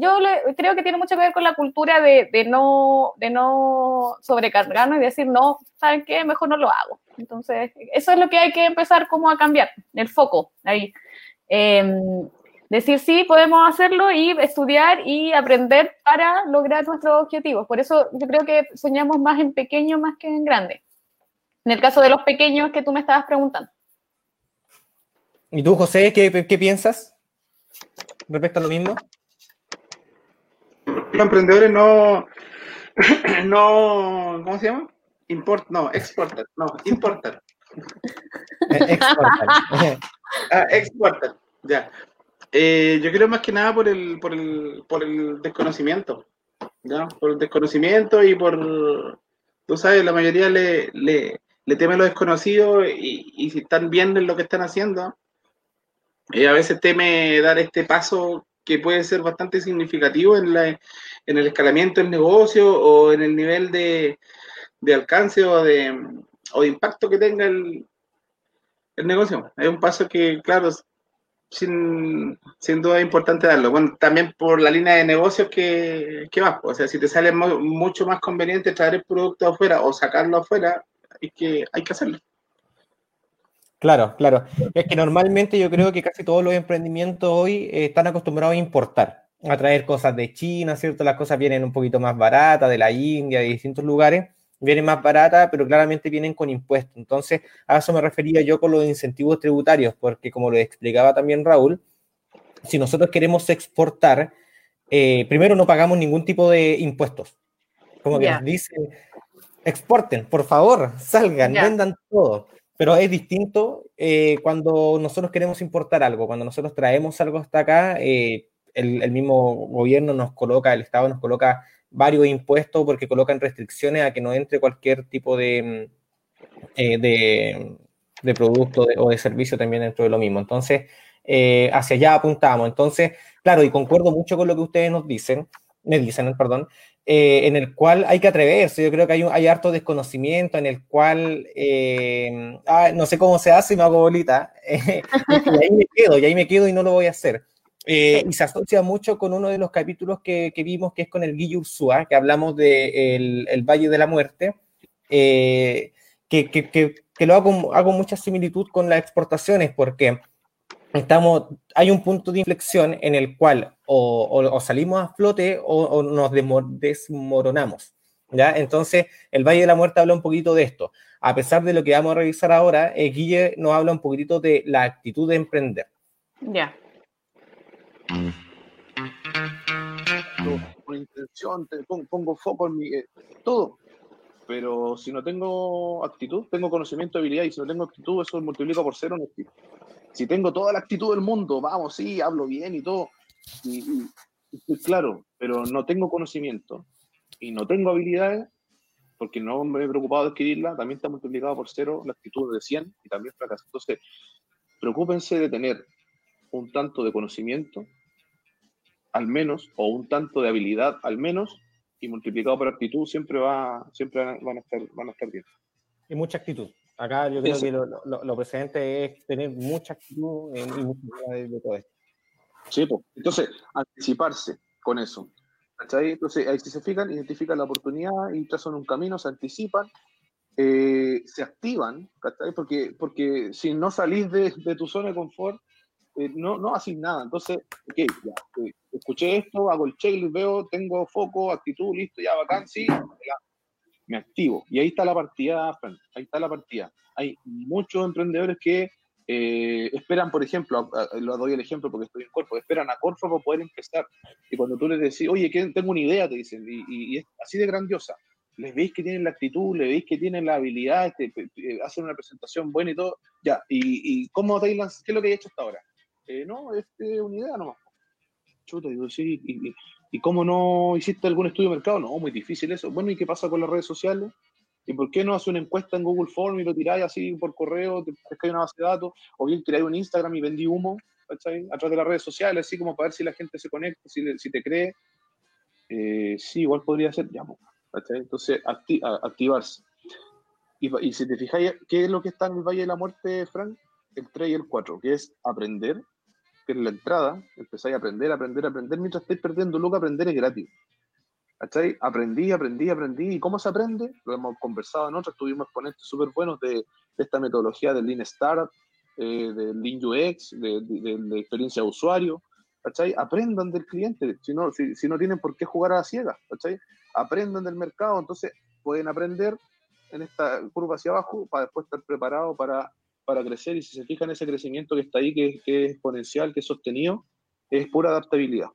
yo creo que tiene mucho que ver con la cultura de, no, de no sobrecargarnos y decir, no, ¿saben qué? Mejor no lo hago. Entonces, eso es lo que hay que empezar como a cambiar, el foco ahí. Em, decir sí, podemos hacerlo y estudiar y aprender para lograr nuestros objetivos. Por eso yo creo que soñamos más en pequeño más que en grande en el caso de los pequeños que tú me estabas preguntando. ¿Y tú, José, qué, piensas respecto a lo mismo? Los emprendedores no, <clears throat> no, ¿cómo se llama? Import, no, exportar, no, importar. <laughs> Exportar. Ah, ya. Eh, yo creo más que nada por el, por el, por el desconocimiento, ¿ya? Por el desconocimiento y por, tú sabes, la mayoría le, le, le teme lo desconocido y, si están bien en lo que están haciendo, eh, a veces teme dar este paso que puede ser bastante significativo en, la, en el escalamiento del negocio o en el nivel de, alcance o de, o de impacto que tenga el, el negocio. Es un paso que, claro, sin, sin, duda es importante darlo. Bueno, también por la línea de negocios que, que va. O sea, si te sale mucho más conveniente traer el producto afuera o sacarlo afuera, que hay que hacerlo. Claro, claro. Es que normalmente yo creo que casi todos los emprendimientos hoy eh, están acostumbrados a importar, a traer cosas de China, ¿cierto? Las cosas vienen un poquito más baratas, de la India, de distintos lugares, vienen más baratas, pero claramente vienen con impuestos. Entonces, a eso me refería yo con los incentivos tributarios, porque como lo explicaba también Raúl, si nosotros queremos exportar, eh, primero no pagamos ningún tipo de impuestos. Como que nos dicen, exporten, por favor, salgan, vendan todo. Pero es distinto eh, cuando nosotros queremos importar algo, cuando nosotros traemos algo hasta acá, eh, el, mismo gobierno nos coloca, el Estado nos coloca varios impuestos porque colocan restricciones a que no entre cualquier tipo de, eh, de, de, producto o de servicio también dentro de lo mismo. Entonces, eh, hacia allá apuntamos. Entonces, claro, y concuerdo mucho con lo que ustedes nos dicen, me dicen, perdón, eh, en el cual hay que atreverse. Yo creo que hay, hay harto desconocimiento en el cual eh, ah, no sé cómo se hace y me hago bolita. <laughs> y ahí me quedo, y ahí me quedo y no lo voy a hacer. Eh, y se asocia mucho con uno de los capítulos que, que vimos, que es con el Guille Ursúa, que hablamos del de el Valle de la Muerte, que, que, que, que, lo hago, hago mucha similitud con las exportaciones, porque estamos, hay un punto de inflexión en el cual o, salimos a flote o, nos desmoronamos. ¿ya? Entonces, el Valle de la Muerte habla un poquito de esto. A pesar de lo que vamos a revisar ahora, eh, Guille nos habla un poquitito de la actitud de emprender. Ya. Con intención, pongo, foco en mi... Eh, todo. Pero si no tengo actitud, tengo conocimiento, habilidad, y si no tengo actitud, eso multiplica por cero no si tengo toda la actitud del mundo, vamos, sí, hablo bien y todo, y, claro, pero no tengo conocimiento y no tengo habilidades, porque no me he preocupado de adquirirla, también está multiplicado por cero la actitud de 100 y también fracasa. Entonces, preocúpense de tener un tanto de conocimiento, al menos, o un tanto de habilidad, al menos, y multiplicado por actitud, siempre, va, siempre van, a estar, van a estar bien. Y mucha actitud. Acá yo creo que lo, lo, lo, presente es tener mucha actitud y mucha de, todo esto. Sí, pues. Entonces, anticiparse con eso. Entonces, ahí si se fijan, identifican la oportunidad y trazan un camino, se anticipan, eh, se activan, Porque, porque si no salís de, de tu zona de confort, eh, no, no haces nada. Entonces, ok, eh, escuché esto, hago el checklist, veo, tengo foco, actitud, listo, ya bacán, sí, me activo. Y ahí está la partida, ahí está la partida. Hay muchos emprendedores que eh, esperan, por ejemplo, lo doy el ejemplo porque estoy en Corfo, esperan a Corfo para poder empezar. Y cuando tú les decís, oye, tengo una idea, te dicen, y, es así de grandiosa. Les veis que tienen la actitud, les veis que tienen la habilidad, hacen una presentación buena y todo. Ya, ¿y, cómo te ¿Qué es lo que he hecho hasta ahora? Eh, no, es una idea nomás. Chuta, digo, sí, y, ¿Y cómo no hiciste algún estudio de mercado? No, muy difícil eso. Bueno, ¿y qué pasa con las redes sociales? ¿Y por qué no haces una encuesta en Google Form y lo tiráis así por correo, te hay una base de datos? O bien tiráis un Instagram y vendí humo a través de las redes sociales, así como para ver si la gente se conecta, si, si te cree. Eh, sí, igual podría ser, ya, Entonces, activarse. Y, y, si te fijáis, ¿qué es lo que está en el Valle de la Muerte, Frank? El 3 y el 4, que es aprender, que en la entrada empezáis a aprender, aprender, aprender, mientras estáis perdiendo loco, aprender es gratis. ¿Cachai? Aprendí, aprendí, aprendí. ¿Y cómo se aprende? Lo hemos conversado en otras, tuvimos exponentes súper buenos de, esta metodología del Lean Startup, eh, del Lean UX, de, de, experiencia de usuario. ¿Cachai? Aprendan del cliente, si no, si, si no tienen por qué jugar a la ciega. ¿Cachai? Aprendan del mercado, entonces pueden aprender en esta curva hacia abajo para después estar preparados para para crecer y si se fijan ese crecimiento que está ahí, que, es exponencial, que es sostenido, es pura adaptabilidad.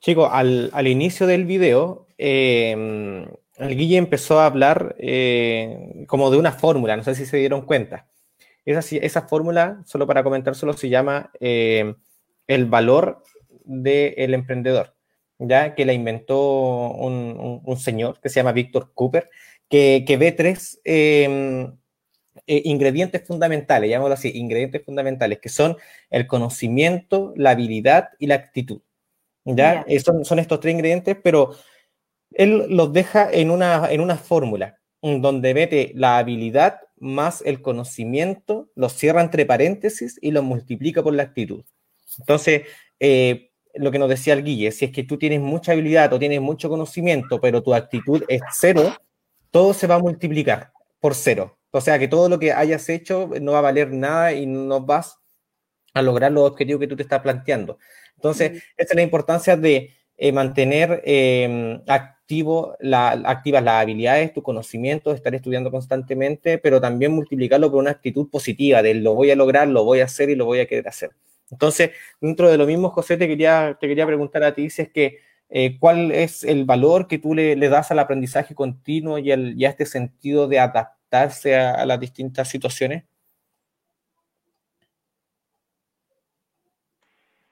Chicos, al, inicio del video, eh, el Guille empezó a hablar eh, como de una fórmula, no sé si se dieron cuenta. Esa, esa fórmula, solo para comentar, solo se llama eh, el valor del emprendedor, ya que la inventó un, un, señor que se llama Víctor Cooper que, ve tres em, eh, ingredientes fundamentales, llamémoslo así, ingredientes fundamentales, que son el conocimiento, la habilidad y la actitud. ¿ya? Eh, son, estos tres ingredientes, pero él los deja en una, en una fórmula, donde mete la habilidad más el conocimiento, los cierra entre paréntesis y los multiplica por la actitud. Entonces, eh, lo que nos decía el Guille, si es que tú tienes mucha habilidad o tienes mucho conocimiento, pero tu actitud es cero, todo se va a multiplicar por cero. O sea que todo lo que hayas hecho no va a valer nada y no vas a lograr los objetivos que tú te estás planteando. Entonces, esa es la importancia de eh, mantener em, activo la, activas las habilidades, tu conocimiento, estar estudiando constantemente, pero también multiplicarlo por una actitud positiva de lo voy a lograr, lo voy a hacer y lo voy a querer hacer. Entonces, dentro de lo mismo, José, te quería, te quería preguntar a ti si es que eh, cuál es el valor que tú le, das al aprendizaje continuo y, a este sentido de adaptarse a, las distintas situaciones.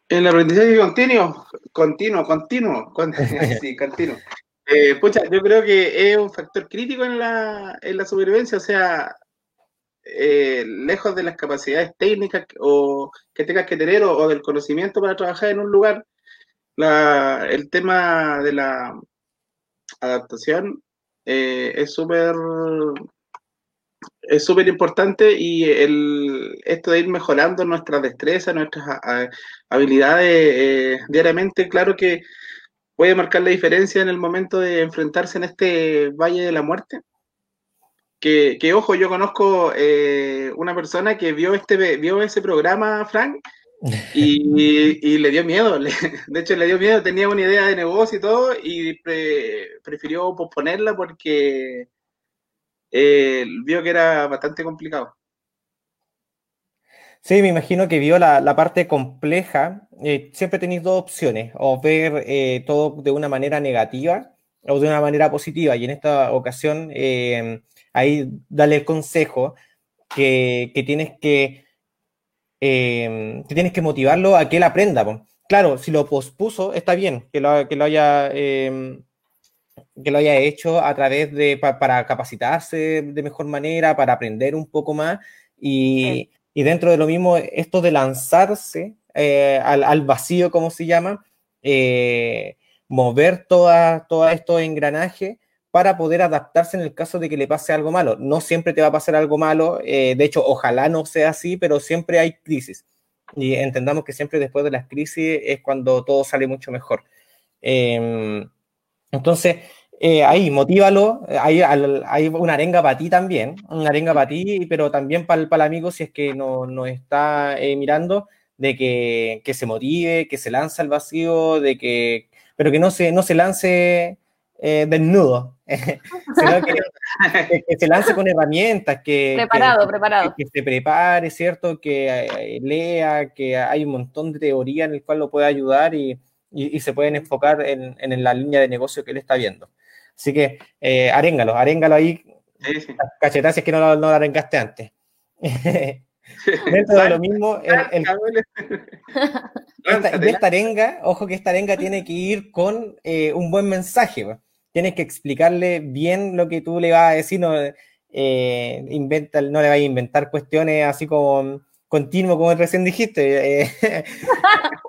El aprendizaje continuo, continuo, continuo, <laughs> con- <laughs> sí, continuo. Eh, pucha, yo creo que es un factor crítico en la, en la supervivencia, o sea, eh, lejos de las capacidades técnicas o que tengas que tener o, o del conocimiento para trabajar en un lugar, la- el tema de la adaptación eh, es súper es súper importante y el, esto de ir mejorando nuestras destrezas, nuestras habilidades eh, diariamente, claro que puede marcar la diferencia en el momento de enfrentarse en este valle de la muerte. Que, que, ojo, yo conozco eh, una persona que vio, este, vio ese programa, Frank, y, <laughs> y le dio miedo. le- <laughs> de hecho, le dio miedo, tenía una idea de negocio y todo, y pre- prefirió posponerla porque eh, vio que era bastante complicado. Sí, me imagino que vio la, la parte compleja. Eh, siempre tenéis dos opciones, o ver eh, todo de una manera negativa o de una manera positiva. Y en esta ocasión, eh, ahí dale el consejo que, que tienes que, eh, que tienes que motivarlo a que él aprenda. po. Claro, si lo pospuso, está bien que lo, que lo haya... eh, que lo haya hecho a través de pa- para capacitarse de mejor manera, para aprender un poco más y, y dentro de lo mismo, esto de lanzarse eh, al, al vacío, como se llama, eh, mover todos todo estos engranajes para poder adaptarse en el caso de que le pase algo malo. No siempre te va a pasar algo malo, eh, de hecho, ojalá no sea así, pero siempre hay crisis. Y entendamos que siempre después de las crisis es cuando todo sale mucho mejor. Eh, entonces, eh, ahí, motívalo. Hay, hay una arenga para ti también, una arenga para ti, pero también para el, amigo si es que nos no está eh, mirando, de que, que se motive, que se lance al vacío, de que, pero que no se, no se lance eh, desnudo, <laughs> sino que, que- que se lance con herramientas, que, Preparado, que- preparado. que se prepare, ¿cierto? Que eh, lea, que hay un montón de teoría en el cual lo puede ayudar y, y- y se pueden enfocar en, en la línea de negocio que él está viendo. Así que eh, aréngalo, aréngalo ahí, Sí, sí. cachetas si es que no, lo- no lo arengaste antes. <laughs> Dentro de lo mismo, el- <laughs> esta arenga, ojo que esta arenga tiene que ir con eh, un buen mensaje. Tienes que explicarle bien lo que tú le vas a decir, no, eh, inventa, no le vayas a inventar cuestiones así como continuo, como recién dijiste. eh, <laughs>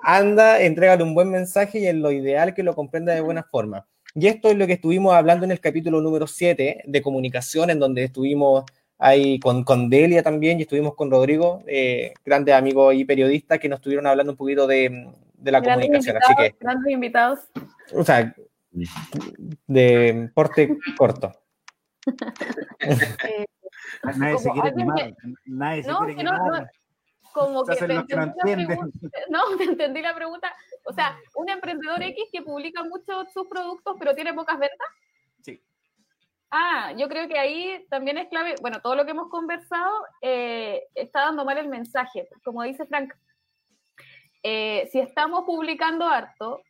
anda, entrégale un buen mensaje y es lo ideal que lo comprenda de buena forma. Y esto es lo que estuvimos hablando en el capítulo número 7 de comunicación, en donde estuvimos ahí con, con Delia también y estuvimos con Rodrigo, eh, grandes amigos y periodistas que nos estuvieron hablando un poquito de, de la Grandes comunicación. Así que, grandes invitados. o sea, de porte corto. Eh, Nadie se Como quiere alguien quemar. Nadie se no, quiere que no, quemar. no, como que te <laughs> no entendí la entienden. pregunta, no, te entendí la pregunta. O sea, un emprendedor X que publica mucho sus productos, pero tiene pocas ventas. Sí. Ah, yo creo que ahí también es clave, bueno, todo lo que hemos conversado eh, está dando mal el mensaje. Como dice Frank, eh, si estamos publicando harto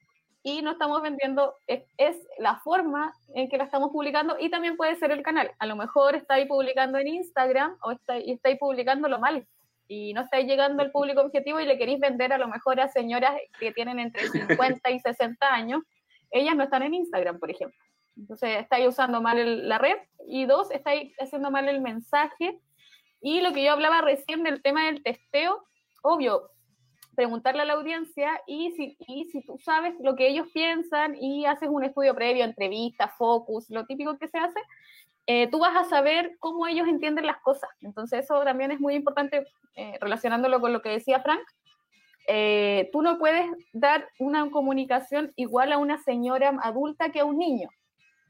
y no estamos vendiendo, es, es la forma en que la estamos publicando y también puede ser el canal. A lo mejor estáis publicando en Instagram o está, y estáis publicándolo mal y no estáis llegando al público objetivo y le queréis vender a lo mejor a señoras que tienen entre <laughs> 50 y 60 años. Ellas no están en Instagram, por ejemplo. Entonces, estáis usando mal el- la red y dos, estáis haciendo mal el mensaje. Y lo que yo hablaba recién del tema del testeo, obvio, preguntarle a la audiencia y si, y si tú sabes lo que ellos piensan y haces un estudio previo, entrevista, focus, lo típico que se hace, eh, tú vas a saber cómo ellos entienden las cosas. Entonces eso también es muy importante eh, relacionándolo con lo que decía Frank. Eh, tú no puedes dar una comunicación igual a una señora adulta que a un niño.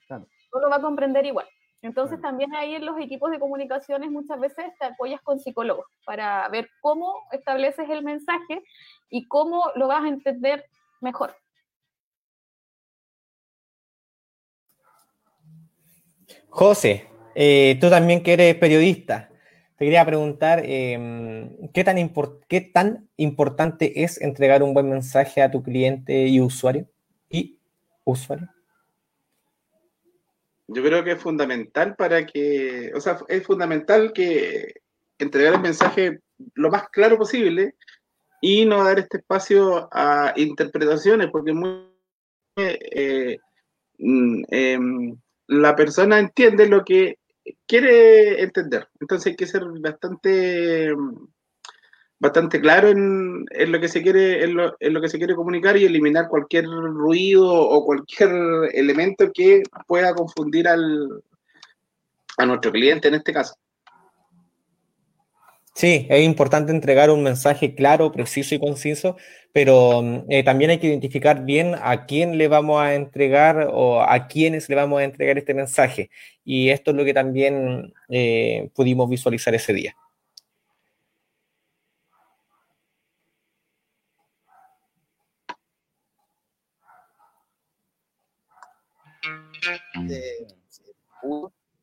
Claro. No lo va a comprender igual. Entonces Claro. también ahí en los equipos de comunicaciones muchas veces te apoyas con psicólogos para ver cómo estableces el mensaje y cómo lo vas a entender mejor. José, eh, tú también que eres periodista, te quería preguntar eh, ¿qué, tan qué tan importante es entregar un buen mensaje a tu cliente y usuario. Y usuario. Yo creo que es fundamental para que, o sea, es fundamental que entregar el mensaje lo más claro posible y no dar este espacio a interpretaciones, porque eh, mm, em, la persona entiende lo que quiere entender. Entonces hay que ser bastante bastante claro en, en, lo que se quiere en lo, en lo, que se quiere comunicar y eliminar cualquier ruido o cualquier elemento que pueda confundir al a nuestro cliente en este caso. Sí, es importante entregar un mensaje claro, preciso y conciso, pero eh, también hay que identificar bien a quién le vamos a entregar o a quiénes le vamos a entregar este mensaje. Y esto es lo que también eh, pudimos visualizar ese día.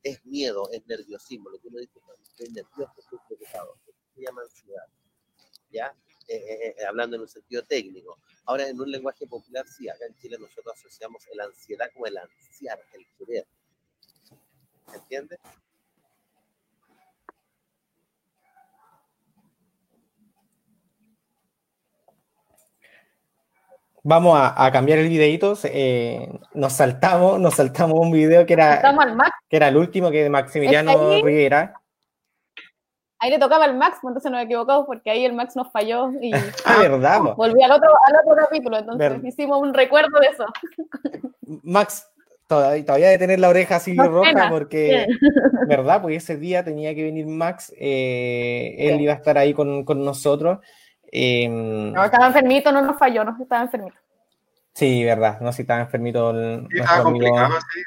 Es miedo, es nerviosismo, lo que uno dice, estoy nervioso, estoy preocupado, se llama ansiedad, ¿ya? Eh, eh, eh, hablando en un sentido técnico. Ahora, en un lenguaje popular, sí, acá en Chile nosotros asociamos la ansiedad como el ansiar, el querer. ¿Entiendes? Vamos a, a, cambiar el videito. Eh, nos saltamos, nos saltamos un video que era, que era el último que de Maximiliano ahí, Rivera. Ahí le tocaba al Max, pues, entonces nos equivocamos porque ahí el Max nos falló y <laughs> ah, verdad, volví al otro, al otro capítulo, entonces Ver... hicimos un recuerdo de eso. <laughs> Max, todavía, todavía de tener la oreja así no, roja pena. porque, <laughs> ¿verdad? Pues ese día tenía que venir Max, eh, él iba a estar ahí con, con nosotros. Eh, no, estaba enfermito, no nos falló, no estaba enfermito. Sí, verdad, no, sí estaba enfermito el, sí, estaba complicado, sí.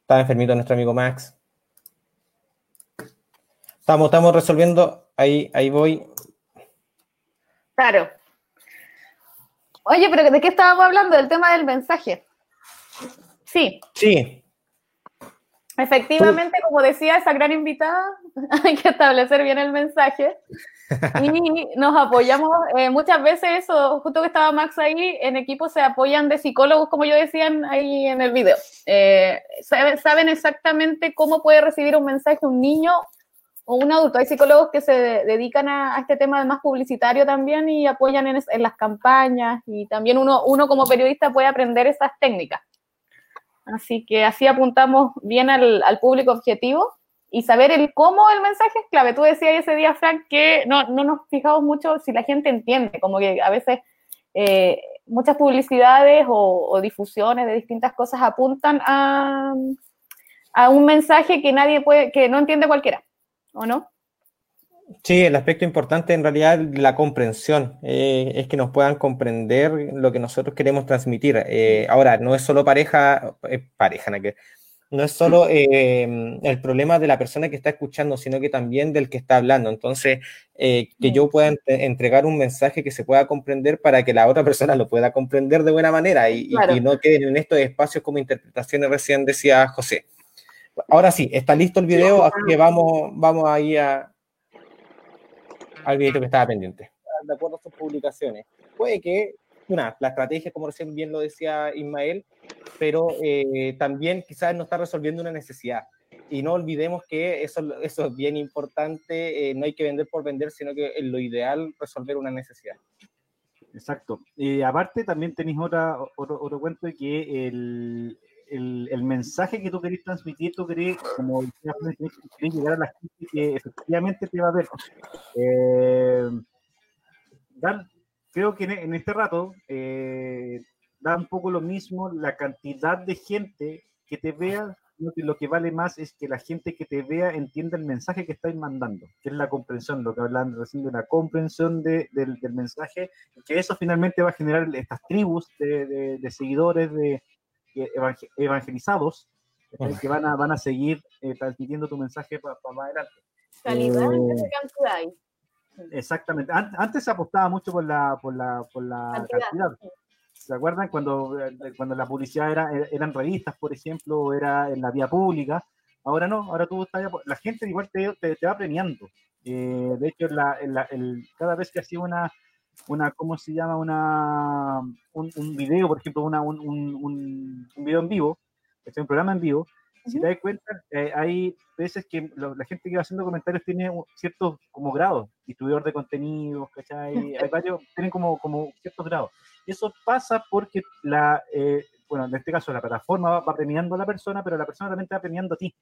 Estaba enfermito nuestro amigo Max. Estamos, estamos resolviendo, ahí, ahí voy. Claro. Oye, pero ¿de qué estábamos hablando? Del tema del mensaje. Sí. Sí. Efectivamente, como decía esa gran invitada, <laughs> hay que establecer bien el mensaje <laughs> y nos apoyamos. Eh, muchas veces eso, justo que estaba Max ahí, en equipo se apoyan de psicólogos, como yo decía ahí en el video. Eh, saben exactamente cómo puede recibir un mensaje un niño o un adulto. Hay psicólogos que se dedican a, a este tema además publicitario también y apoyan en, en las campañas y también uno, uno como periodista puede aprender esas técnicas. Así que así apuntamos bien al, al, público objetivo y saber el cómo el mensaje es clave. Tú decías ese día, Frank, que no, no nos fijamos mucho si la gente entiende, como que a veces eh, muchas publicidades o, difusiones de distintas cosas apuntan a, a un mensaje que nadie puede, que no entiende cualquiera, ¿o no? Sí, el aspecto importante en realidad la comprensión, eh, es que nos puedan comprender lo que nosotros queremos transmitir. Eh, ahora, no es solo pareja, pareja, ¿no? es solo eh, el problema de la persona que está escuchando, sino que también del que está hablando. Entonces, que yo pueda ent entregar un mensaje que se pueda comprender para que la otra persona lo pueda comprender de buena manera y, claro. y, y no queden en estos espacios como interpretaciones, recién decía José. Ahora sí, está listo el video, así que vamos, vamos ahí a, al video que estaba pendiente. De acuerdo a sus publicaciones. Puede que, una, la estrategia, como recién bien lo decía Ismael, pero eh, también quizás no está resolviendo una necesidad. Y no olvidemos que eso, eso es bien importante, eh, no hay que vender por vender, sino que lo ideal resolver una necesidad. Exacto. Y aparte también tenéis otra, otro, otro cuento de que el, el, el, mensaje que tú querés transmitir, tú querés, como querés llegar a la gente que efectivamente te va a ver. Eh, Dan, creo que en, en este rato eh, da un poco lo mismo la cantidad de gente que te vea. Lo que, lo que vale más es que la gente que te vea entienda el mensaje que estáis mandando, que es la comprensión, lo que hablan recién de la comprensión de, del, del, mensaje, que eso finalmente va a generar estas tribus de, de, de seguidores, de, evangelizados que van a, van a seguir eh, transmitiendo tu mensaje para pa más adelante. Calidad eh, cantidad. Exactamente. Antes se apostaba mucho por la, por la, por la cantidad. cantidad. ¿Se acuerdan cuando, eh, cuando la publicidad era, eran revistas, por ejemplo, o era en la vía pública? Ahora no, ahora tú estás, la gente igual te, te, te va premiando. Eh, de hecho, la, la, el, cada vez que hacía una, una, ¿cómo se llama? Una, un, un video, por ejemplo, una, un, un, un, video en vivo, este un programa en vivo, si te das cuenta, eh, hay veces que lo- la gente que va haciendo comentarios tiene ciertos como grados, distribuidor de contenidos, ¿cachai? <laughs> Hay varios, tienen como, como ciertos grados. Eso pasa porque la, eh, bueno, en este caso la plataforma va, va premiando a la persona, pero la persona también te va premiando a ti,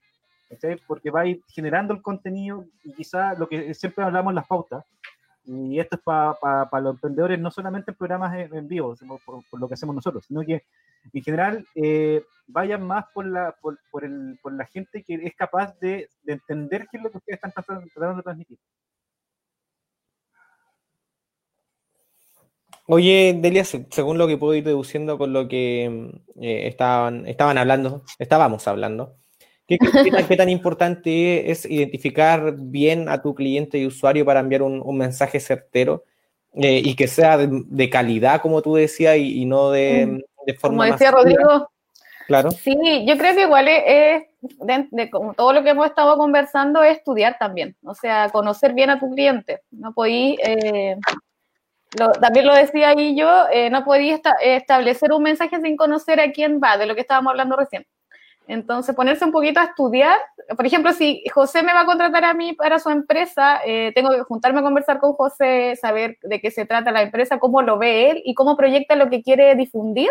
¿cachai? Porque va a ir generando el contenido y quizá lo que siempre hablamos las pautas, y esto es para los emprendedores, no solamente en programas en, vivo, por, por lo que hacemos nosotros, sino que en general eh, vayan más por la, por, por el, por la gente que es capaz de, de entender qué es lo que ustedes están tratando, tratando de transmitir. Oye, Delia, se- según lo que puedo ir deduciendo con lo que mm, eh, estaban, estaban hablando, estábamos hablando, ¿qué, qué- qué tan, qué tan importante es identificar bien a tu cliente y usuario para enviar un, un mensaje certero eh, y que sea de, de calidad, como tú decías, y, y no de, de forma Como decía? Rodrigo, Claro. Sí, yo creo que igual es, de, de como todo lo que hemos estado conversando es estudiar también, o sea, conocer bien a tu cliente. No podí, eh, lo- también lo decía ahí yo, eh, no podí esta- establecer un mensaje sin conocer a quién va, de lo que estábamos hablando recién. Entonces, ponerse un poquito a estudiar. Por ejemplo, si José me va a contratar a mí para su empresa, eh, tengo que juntarme a conversar con José, saber de qué se trata la empresa, cómo lo ve él y cómo proyecta lo que quiere difundir.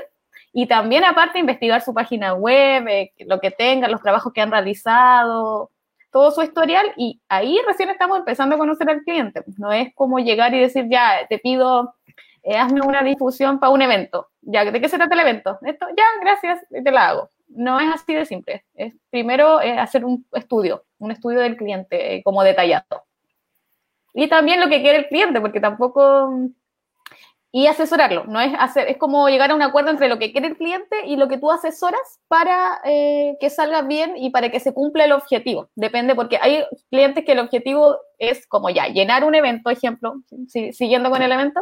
Y también, aparte, investigar su página web, eh, lo que tenga, los trabajos que han realizado, todo su historial. Y ahí recién estamos empezando a conocer al cliente. No es como llegar y decir, ya, te pido, eh, hazme una difusión para un evento. Ya, ¿de qué se trata el evento? Esto, ya, gracias, y te la hago. No es así de simple. Es primero eh, hacer un estudio, un estudio del cliente eh, como detallado. Y también lo que quiere el cliente, porque tampoco y asesorarlo. No es hacer, es como llegar a un acuerdo entre lo que quiere el cliente y lo que tú asesoras para eh, que salga bien y para que se cumpla el objetivo. Depende, porque hay clientes que el objetivo es como ya llenar un evento, ejemplo, si- siguiendo con el evento,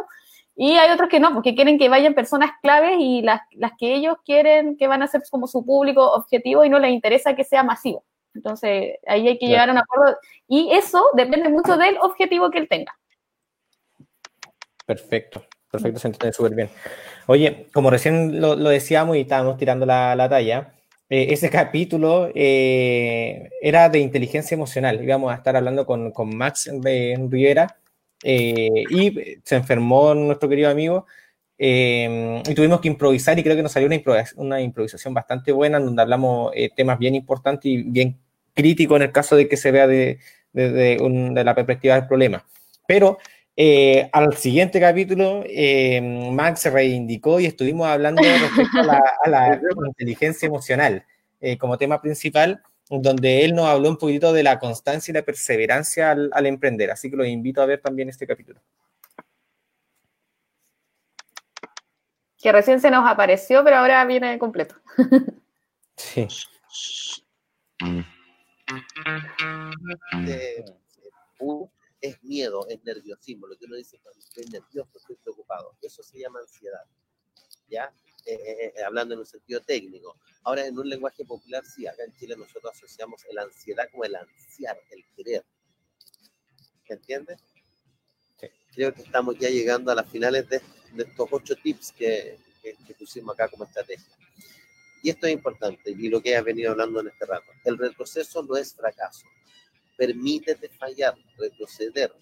y hay otros que no, porque quieren que vayan personas claves y las, las que ellos quieren que van a ser como su público objetivo y no les interesa que sea masivo. Entonces, ahí hay que llegar a un acuerdo. Y eso depende mucho del objetivo que él tenga. Perfecto, perfecto, se entiende súper bien. Oye, como recién lo, lo decíamos y estábamos tirando la, la talla, eh, ese capítulo eh, era de inteligencia emocional. Íbamos a estar hablando con, con Max de Rivera eh, y se enfermó nuestro querido amigo eh, y tuvimos que improvisar y creo que nos salió una, improvis- una improvisación bastante buena en donde hablamos eh, temas bien importantes y bien críticos en el caso de que se vea de, de- de de la perspectiva del problema. Pero eh, al siguiente capítulo, eh, Max se reivindicó y estuvimos hablando respecto a la, a la <laughs> inteligencia emocional eh, como tema principal, donde él nos habló un poquito de la constancia y la perseverancia al, al emprender. Así que los invito a ver también este capítulo. Que recién se nos apareció, pero ahora viene completo. Sí. <laughs> Eh, uno es miedo, es nerviosismo. Lo que uno dice cuando estoy nervioso, estoy preocupado. Eso se llama ansiedad. ¿Ya? Eh, eh, eh, hablando en un sentido técnico. Ahora, en un lenguaje popular, sí, acá en Chile nosotros asociamos la ansiedad como el ansiar, el querer. ¿Se entiende? Creo que estamos ya llegando a las finales de, de estos ocho tips que, que- que pusimos acá como estrategia. Y esto es importante, y lo que has venido hablando en este rato. El retroceso no es fracaso. Permítete fallar, retroceder.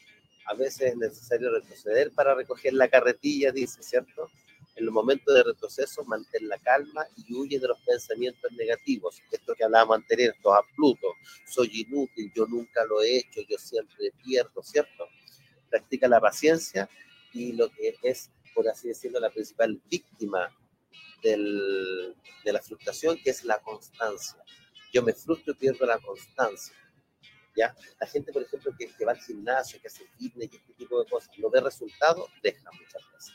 A veces es necesario retroceder para recoger la carretilla, dice, ¿cierto? En los momentos de retroceso, mantén la calma y huye de los pensamientos negativos. Esto que hablábamos anterior, a Pluto. Soy inútil, yo nunca lo he hecho, yo siempre pierdo, ¿cierto? Practica la paciencia y lo que es, por así decirlo, la principal víctima del- de la frustración, que es la constancia. Yo me frustro y pierdo la constancia. ¿Ya? La gente, por ejemplo, que, que va al gimnasio, que hace fitness y este tipo de cosas, no ve resultados, deja muchas veces.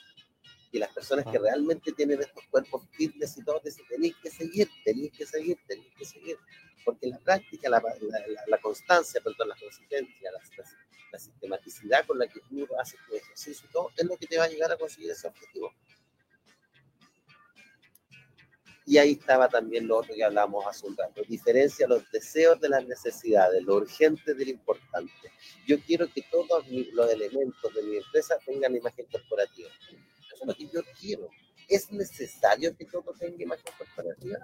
Y las personas que realmente tienen estos cuerpos fitness y todo, dicen, tenéis que seguir, tenéis que seguir, tenéis que seguir. Porque la práctica, la, la- la- la constancia, perdón, la consistencia, la, sistematicidad con la que tú haces tu ejercicio y todo, es lo que te va a llegar a conseguir ese objetivo. Y ahí estaba también lo otro que hablábamos hace un rato. Diferencia los deseos de las necesidades, lo urgente de lo importante. Yo quiero que todos los elementos de mi empresa tengan imagen corporativa. Eso es lo que yo quiero. ¿Es necesario que todo tenga imagen corporativa?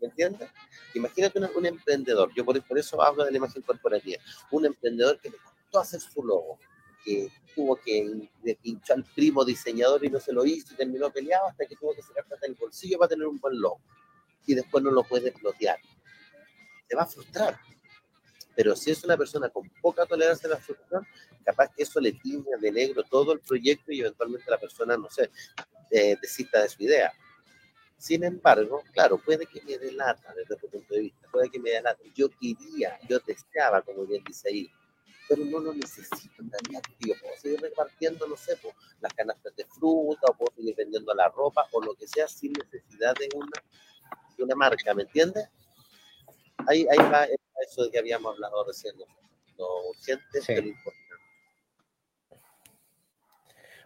¿Me entiendes? Imagínate un, un emprendedor, yo por, por, eso hablo de la imagen corporativa, un emprendedor que le costó hacer su logo, que tuvo que pinchar al primo diseñador y no se lo hizo y terminó peleado hasta que tuvo que sacar plata del bolsillo para tener un buen logo. Y después no lo puede explotar. Te va a frustrar. Pero si es una persona con poca tolerancia a la frustración, capaz que eso le tiña de negro todo el proyecto y eventualmente la persona, no sé, eh, desista de su idea. Sin embargo, claro, puede que me delata desde otro punto de vista, puede que me delate. Yo quería, yo deseaba, como bien dice ahí, pero no lo necesito en realidad, tío. Puedo seguir repartiendo, no sé, pues, las canastas de fruta, o puedo seguir vendiendo la ropa, o lo que sea, sin necesidad de una, de una marca, ¿me entiendes? Ahí, ahí va eso de que habíamos hablado recién, lo urgente, sí. pero importante.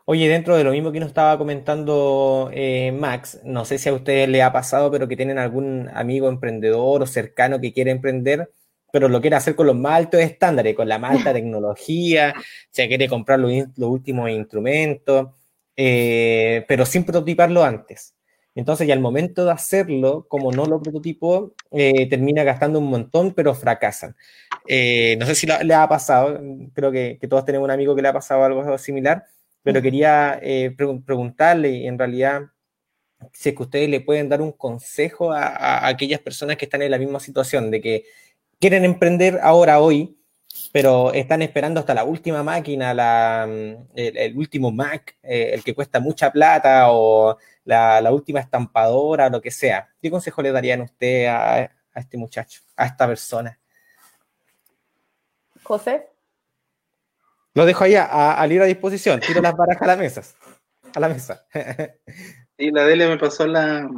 Oye, dentro de lo mismo que nos estaba comentando eh, Max, no sé si a ustedes le ha pasado, pero que tienen algún amigo emprendedor o cercano que quiere emprender, pero lo quiere hacer con los más altos estándares, con la más alta <laughs> tecnología, se quiere comprar los, los últimos instrumentos, eh, pero sin prototiparlo antes. Entonces, ya al momento de hacerlo, como no lo prototipó, eh, termina gastando un montón, pero fracasan. Eh, no sé si le ha pasado, creo que, que, todos tenemos un amigo que le ha pasado algo similar, pero quería eh, pre preguntarle, en realidad, si es que ustedes le pueden dar un consejo a, a, aquellas personas que están en la misma situación, de que quieren emprender ahora, hoy, pero están esperando hasta la última máquina, la, el, el, último Mac, eh, el que cuesta mucha plata, o la, la, última estampadora, lo que sea. ¿Qué consejo le darían usted a, a este muchacho, a esta persona? José. Lo dejo ahí a, a, a libre disposición. Tiro las barajas a la mesa. A la mesa. <laughs> Y la Dele me pasó la,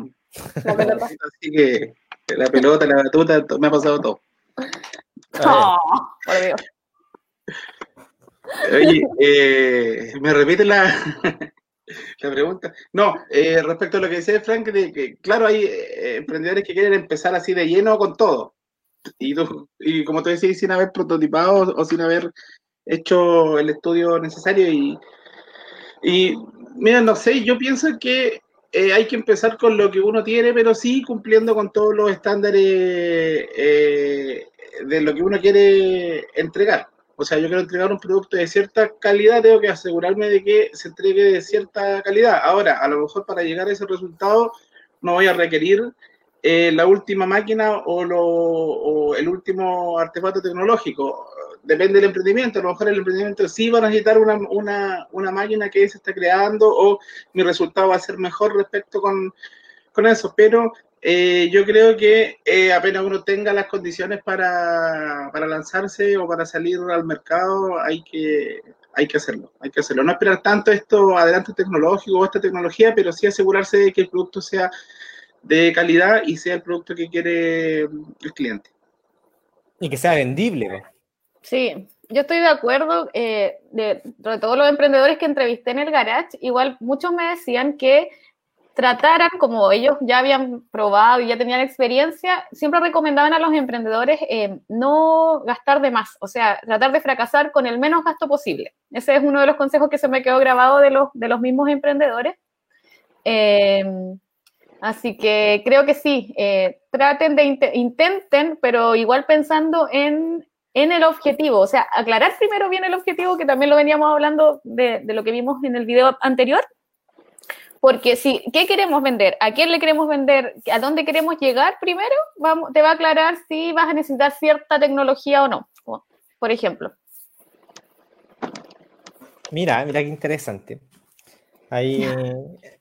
la pelota. <laughs> Así que la pelota, la batuta, me ha pasado todo. Oh, por Dios. Oye, eh, ¿me repite la, <laughs> la pregunta? No, eh, respecto a lo que decía Frank, de que claro, hay eh, emprendedores que quieren empezar así de lleno con todo. Y, tú, y como tú decías, sin haber prototipado o sin haber hecho el estudio necesario y, y mira, no sé, yo pienso que eh, hay que empezar con lo que uno tiene, pero sí cumpliendo con todos los estándares eh, de lo que uno quiere entregar. O sea, yo quiero entregar un producto de cierta calidad, tengo que asegurarme de que se entregue de cierta calidad. Ahora, a lo mejor para llegar a ese resultado no voy a requerir eh, la última máquina o, lo, o el último artefacto tecnológico depende del emprendimiento, a lo mejor el emprendimiento sí va a necesitar una, una, una máquina que se está creando o mi resultado va a ser mejor respecto con, con eso, pero eh, yo creo que eh, apenas uno tenga las condiciones para, para, lanzarse o para salir al mercado, hay que, hay que hacerlo, hay que hacerlo. No esperar tanto esto adelante tecnológico o esta tecnología, pero sí asegurarse de que el producto sea de calidad y sea el producto que quiere el cliente. Y que sea vendible. Sí, yo estoy de acuerdo. Eh, de, de, todos los emprendedores que entrevisté en el garage, igual muchos me decían que trataran, como ellos ya habían probado y ya tenían experiencia, siempre recomendaban a los emprendedores eh, no gastar de más, o sea, tratar de fracasar con el menos gasto posible. Ese es uno de los consejos que se me quedó grabado de los, de los mismos emprendedores. Eh, así que creo que sí, eh, traten de, int intenten, pero igual pensando en, en el objetivo, o sea, aclarar primero bien el objetivo, que también lo veníamos hablando de, de lo que vimos en el video anterior, porque si, ¿qué queremos vender? ¿A quién le queremos vender? ¿A dónde queremos llegar primero? Vamos, te va a aclarar si vas a necesitar cierta tecnología o no, por ejemplo. Mira, mira qué interesante. Ahí,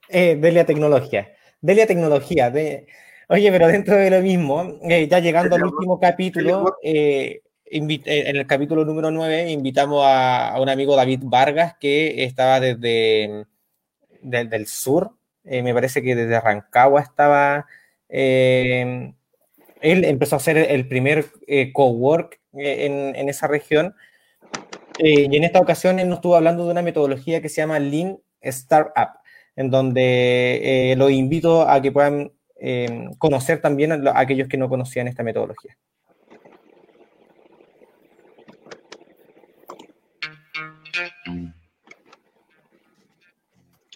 eh, Delia Tecnología. Delia Tecnología. De... Oye, pero dentro de lo mismo, eh, ya llegando al último capítulo, eh, en el capítulo número 9 invitamos a, a, un amigo David Vargas que estaba desde del, del sur, eh, me parece que desde Rancagua estaba, eh, él empezó a hacer el primer eh, cowork en, en, esa región, y en esta ocasión él nos estuvo hablando de una metodología que se llama Lean Startup, en donde los invito a que puedan conocer también a aquellos que no conocían esta metodología.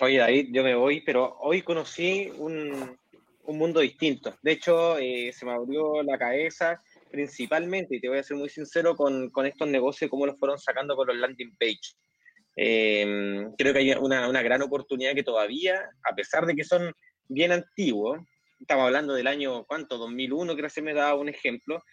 Oye, David, yo me voy, pero hoy conocí un, un mundo distinto. De hecho, eh, se me abrió la cabeza principalmente, y te voy a ser muy sincero, con, con estos negocios, cómo los fueron sacando con los landing page. Eh, creo que hay una, una, gran oportunidad que todavía, a pesar de que son bien antiguos, estamos hablando del año, ¿cuánto? 2001, creo que se me da un ejemplo,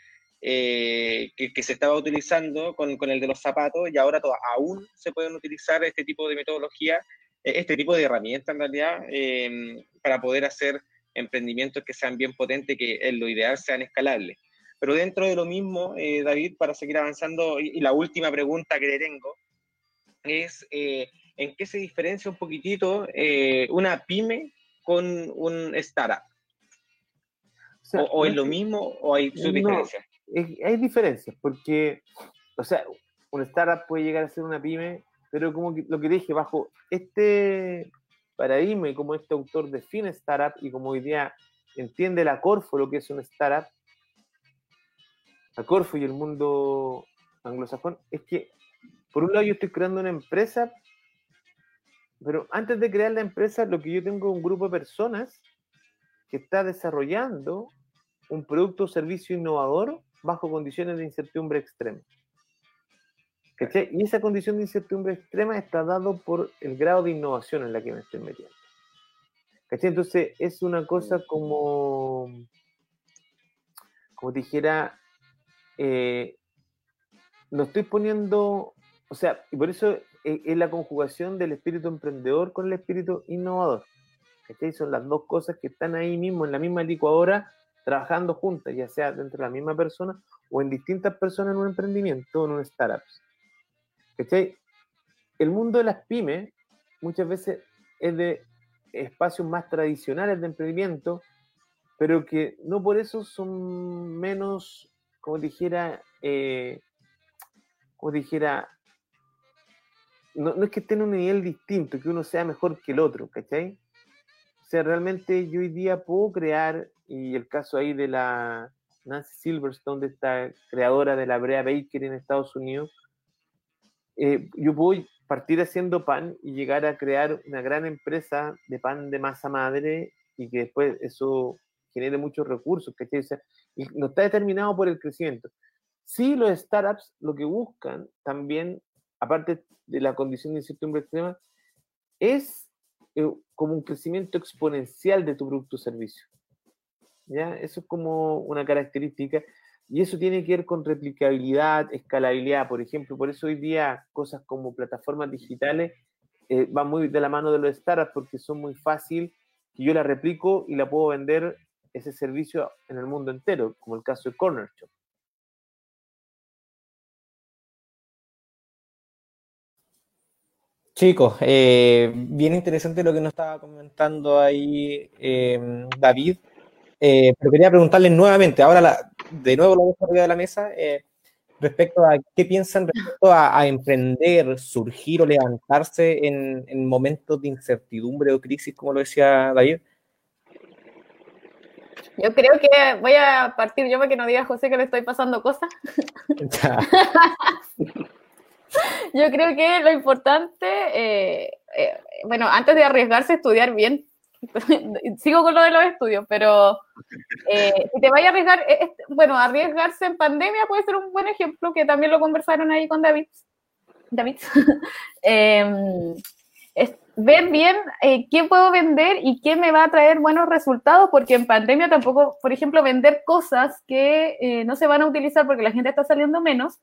eh, que, que, se estaba utilizando con, con, el de los zapatos y ahora todo, aún se pueden utilizar este tipo de metodología, eh, este tipo de herramientas en realidad, eh, para poder hacer emprendimientos que sean bien potentes, que en lo ideal sean escalables. Pero dentro de lo mismo, eh, David, para seguir avanzando, y, y, la última pregunta que le tengo es, ¿en qué se diferencia un poquitito una pyme con un startup? O, sea, o, o es lo mismo o hay su diferencia? Hay diferencias, porque, o sea, un startup puede llegar a ser una pyme, pero como lo que dije, bajo este paradigma y como este autor define startup y como hoy día entiende la Corfo lo que es un startup, la Corfo y el mundo anglosajón, es que por un lado yo estoy creando una empresa, pero antes de crear la empresa, lo que yo tengo es un grupo de personas que está desarrollando un producto o servicio innovador bajo condiciones de incertidumbre extrema. ¿Cachai? Y esa condición de incertidumbre extrema está dado por el grado de innovación en la que me estoy metiendo. ¿Cachai? Entonces es una cosa como, como dijera, eh, no estoy poniendo, o sea, y por eso es, es, la conjugación del espíritu emprendedor con el espíritu innovador. ¿Cachai? Son las dos cosas que están ahí mismo, en la misma licuadora, trabajando juntas, ya sea dentro de la misma persona o en distintas personas en un emprendimiento o en un startup. ¿Cachai? El mundo de las pymes muchas veces es de espacios más tradicionales de emprendimiento, pero que no por eso son menos, como dijera, eh, como dijera, no, no, es que estén en un nivel distinto, que uno sea mejor que el otro, ¿cachai? Sea, realmente yo hoy día puedo crear, y el caso ahí de la Nancy Silverstone, de esta creadora de la Brea Baker en Estados Unidos, eh, yo puedo partir haciendo pan y llegar a crear una gran empresa de pan de masa madre y que después eso genere muchos recursos, ¿cachai? O sea, y no está determinado por el crecimiento. Sí, los startups lo que buscan también, aparte de la condición de incertidumbre extrema, es eh, como un crecimiento exponencial de tu producto o servicio. ¿Ya? Eso es como una característica. Y eso tiene que ver con replicabilidad, escalabilidad, por ejemplo. Por eso hoy día cosas como plataformas digitales eh, van muy de la mano de los startups porque son muy fácil que yo la replico y la puedo vender ese servicio en el mundo entero, como el caso de Corner Shop. Chicos, eh, bien interesante lo que nos estaba comentando ahí eh, David, eh, pero quería preguntarles nuevamente, ahora la, de nuevo lo dejo arriba de la mesa, eh, respecto a qué piensan respecto a, a, emprender, surgir o levantarse en, en, momentos de incertidumbre o crisis, como lo decía David. Yo creo que voy a partir yo para que no diga José que le estoy pasando cosas. <laughs> <laughs> <laughs> yo creo que lo importante, eh, eh, bueno, antes de arriesgarse, estudiar bien. <laughs> Sigo con lo de los estudios, pero eh, si te vayas a arriesgar, eh, bueno, arriesgarse en pandemia puede ser un buen ejemplo, que también lo conversaron ahí con David. David. <laughs> Em, ver bien qué puedo vender y qué me va a traer buenos resultados, porque en pandemia tampoco, por ejemplo, vender cosas que no se van a utilizar porque la gente está saliendo menos,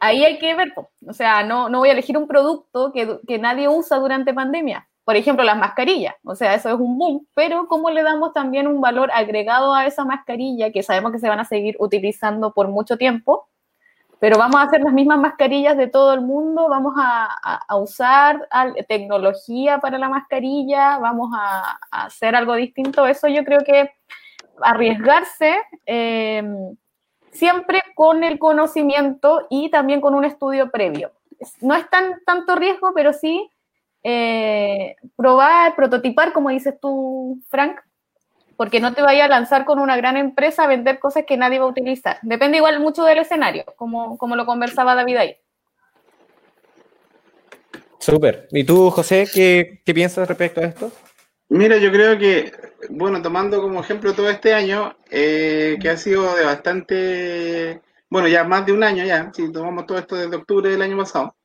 ahí hay que ver, o sea, no, no voy a elegir un producto que, que nadie usa durante pandemia. Por ejemplo, las mascarillas, o sea, eso es un boom, pero ¿cómo le damos también un valor agregado a esa mascarilla que sabemos que se van a seguir utilizando por mucho tiempo? pero vamos a hacer las mismas mascarillas de todo el mundo, vamos a, a, usar tecnología para la mascarilla, vamos a, a, hacer algo distinto. Eso yo creo que arriesgarse eh, siempre con el conocimiento y también con un estudio previo. No es tan tanto riesgo, pero sí eh, probar, prototipar, como dices tú, Frank, porque no te vaya a lanzar con una gran empresa a vender cosas que nadie va a utilizar. Depende igual mucho del escenario, como, como lo conversaba David ahí. Súper. ¿Y tú, José, qué, qué piensas respecto a esto? Mira, yo creo que, bueno, tomando como ejemplo todo este año, eh, que ha sido de bastante, bueno, ya más de un año ya, si tomamos todo esto desde octubre del año pasado.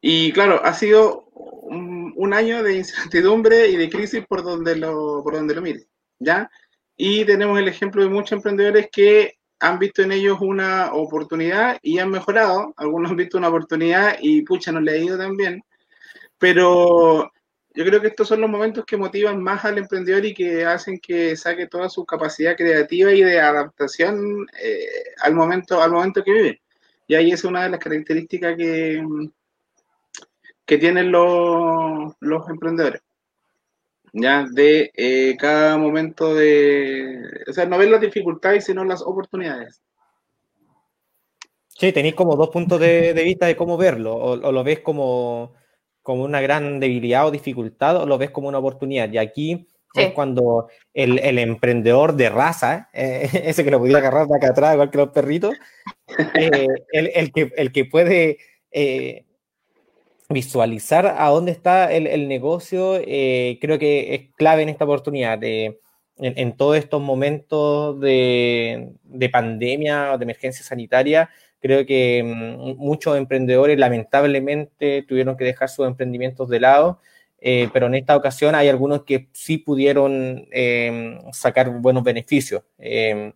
Y claro, ha sido un, un año de incertidumbre y de crisis por donde lo, por donde lo mire, ¿ya? Y tenemos el ejemplo de muchos emprendedores que han visto en ellos una oportunidad y han mejorado. Algunos han visto una oportunidad y pucha, no le ha ido tan bien. Pero yo creo que estos son los momentos que motivan más al emprendedor y que hacen que saque toda su capacidad creativa y de adaptación eh, al, momento, al momento que vive. Y ahí es una de las características que, que tienen los, los emprendedores. Ya, de eh, cada momento de. O sea, no ver las dificultades, sino las oportunidades. Sí, tenéis como dos puntos de, de vista de cómo verlo. O, o lo ves como, como una gran debilidad o dificultad, o lo ves como una oportunidad. Y aquí Sí. es cuando el, el emprendedor de raza, eh, <laughs> ese que lo pudiera agarrar de acá atrás, igual que los perritos, <laughs> eh, el, el que, el que puede eh, visualizar a dónde está el, el negocio, eh, creo que es clave en esta oportunidad. en, en todos estos momentos de, de pandemia o de emergencia sanitaria, creo que mm, muchos emprendedores lamentablemente tuvieron que dejar sus emprendimientos de lado. eh, pero en esta ocasión hay algunos que sí pudieron eh, sacar buenos beneficios. eh,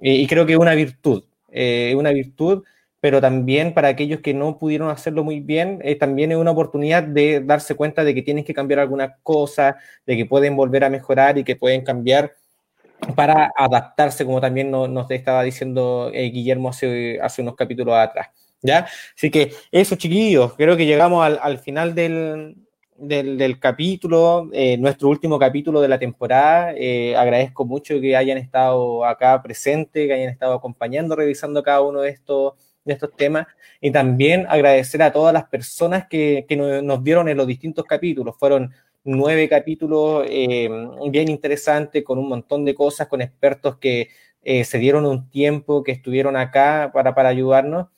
y, creo que es una virtud, eh, una virtud, pero también para aquellos que no pudieron hacerlo muy bien, eh, también es una oportunidad de darse cuenta de que tienen que cambiar algunas cosas, de que pueden volver a mejorar y que pueden cambiar para adaptarse, como también no- nos estaba diciendo eh, Guillermo hace, hace unos capítulos atrás. ¿ya? Así que eso, chiquillos, creo que llegamos al, al final del, del, capítulo, eh, nuestro último capítulo de la temporada. Eh, agradezco mucho que hayan estado acá presentes, que hayan estado acompañando, revisando cada uno de estos, de estos temas. Y también agradecer a todas las personas que, que nos, nos vieron en los distintos capítulos. Fueron nueve capítulos eh, bien interesantes, con un montón de cosas, con expertos que eh, se dieron un tiempo, que estuvieron acá para, para ayudarnos.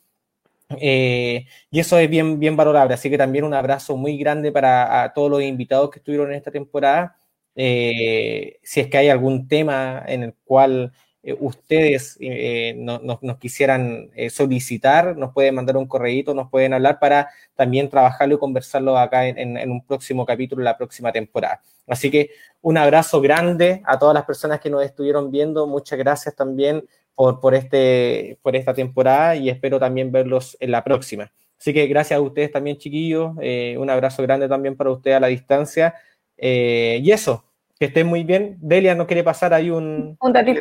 Eh, y eso es bien, bien valorable. Así que también un abrazo muy grande para a todos los invitados que estuvieron en esta temporada. Si es que hay algún tema en el cual eh, ustedes eh, no- no- nos quisieran eh, solicitar, nos pueden mandar un correíto, nos pueden hablar para también trabajarlo y conversarlo acá en, en- en un próximo capítulo, la próxima temporada. Así que un abrazo grande a todas las personas que nos estuvieron viendo. Muchas gracias también por, por, este, por esta temporada y espero también verlos en la próxima. Así que gracias a ustedes también, chiquillos. eh, un abrazo grande también para ustedes a la distancia. Eh, y eso, que estén muy bien. Delia no quiere pasar ahí un, Un datito.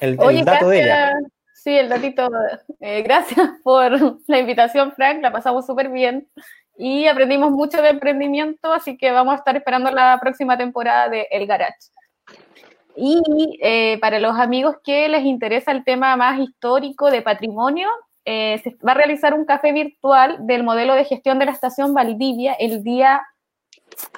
El, el Oye, dato de ella. gracias. Sí, el datito. eh, gracias <laughs> por la invitación, Frank. La pasamos súper bien y aprendimos mucho de emprendimiento, así que vamos a estar esperando la próxima temporada de El Garage. Y eh, para los amigos que les interesa el tema más histórico de patrimonio, eh, se va a realizar un café virtual del modelo de gestión de la estación Valdivia el día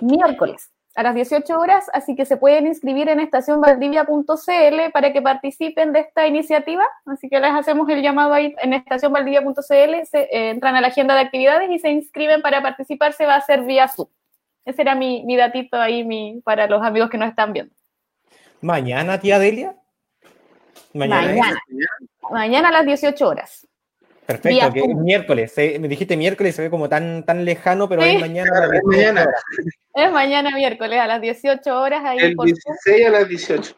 miércoles a las 18 horas, así que se pueden inscribir en estacionvaldivia.cl para que participen de esta iniciativa. Así que les hacemos el llamado ahí en estacionvaldivia.cl, se, eh, entran a la agenda de actividades y se inscriben para participar, se va a hacer vía Zoom. Ese era mi, mi datito ahí mi, para los amigos que nos están viendo. Mañana, tía Delia. Mañana. Mañana. Mañana a las 18 horas. Perfecto, que Zoom. miércoles. eh, me dijiste miércoles, se ve como tan, tan lejano, pero Sí. es mañana. Es 18 mañana. Es mañana miércoles a las 18 horas ahí El por Zoom. 16 a las 18.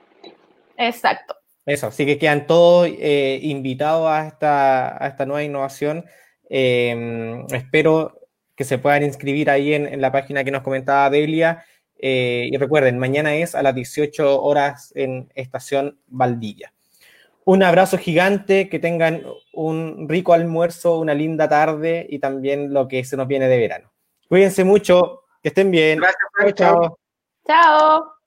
Exacto. Eso, así que quedan todos eh, invitados a esta, a esta nueva innovación. Eh, espero que se puedan inscribir ahí en, en la página que nos comentaba Delia. Eh, y recuerden, mañana es a las 18 horas en Estación Valdivia. Un abrazo gigante, que tengan un rico almuerzo, una linda tarde y también lo que se nos viene de verano. Cuídense mucho, que estén bien. Gracias, Chao, chao. Chao.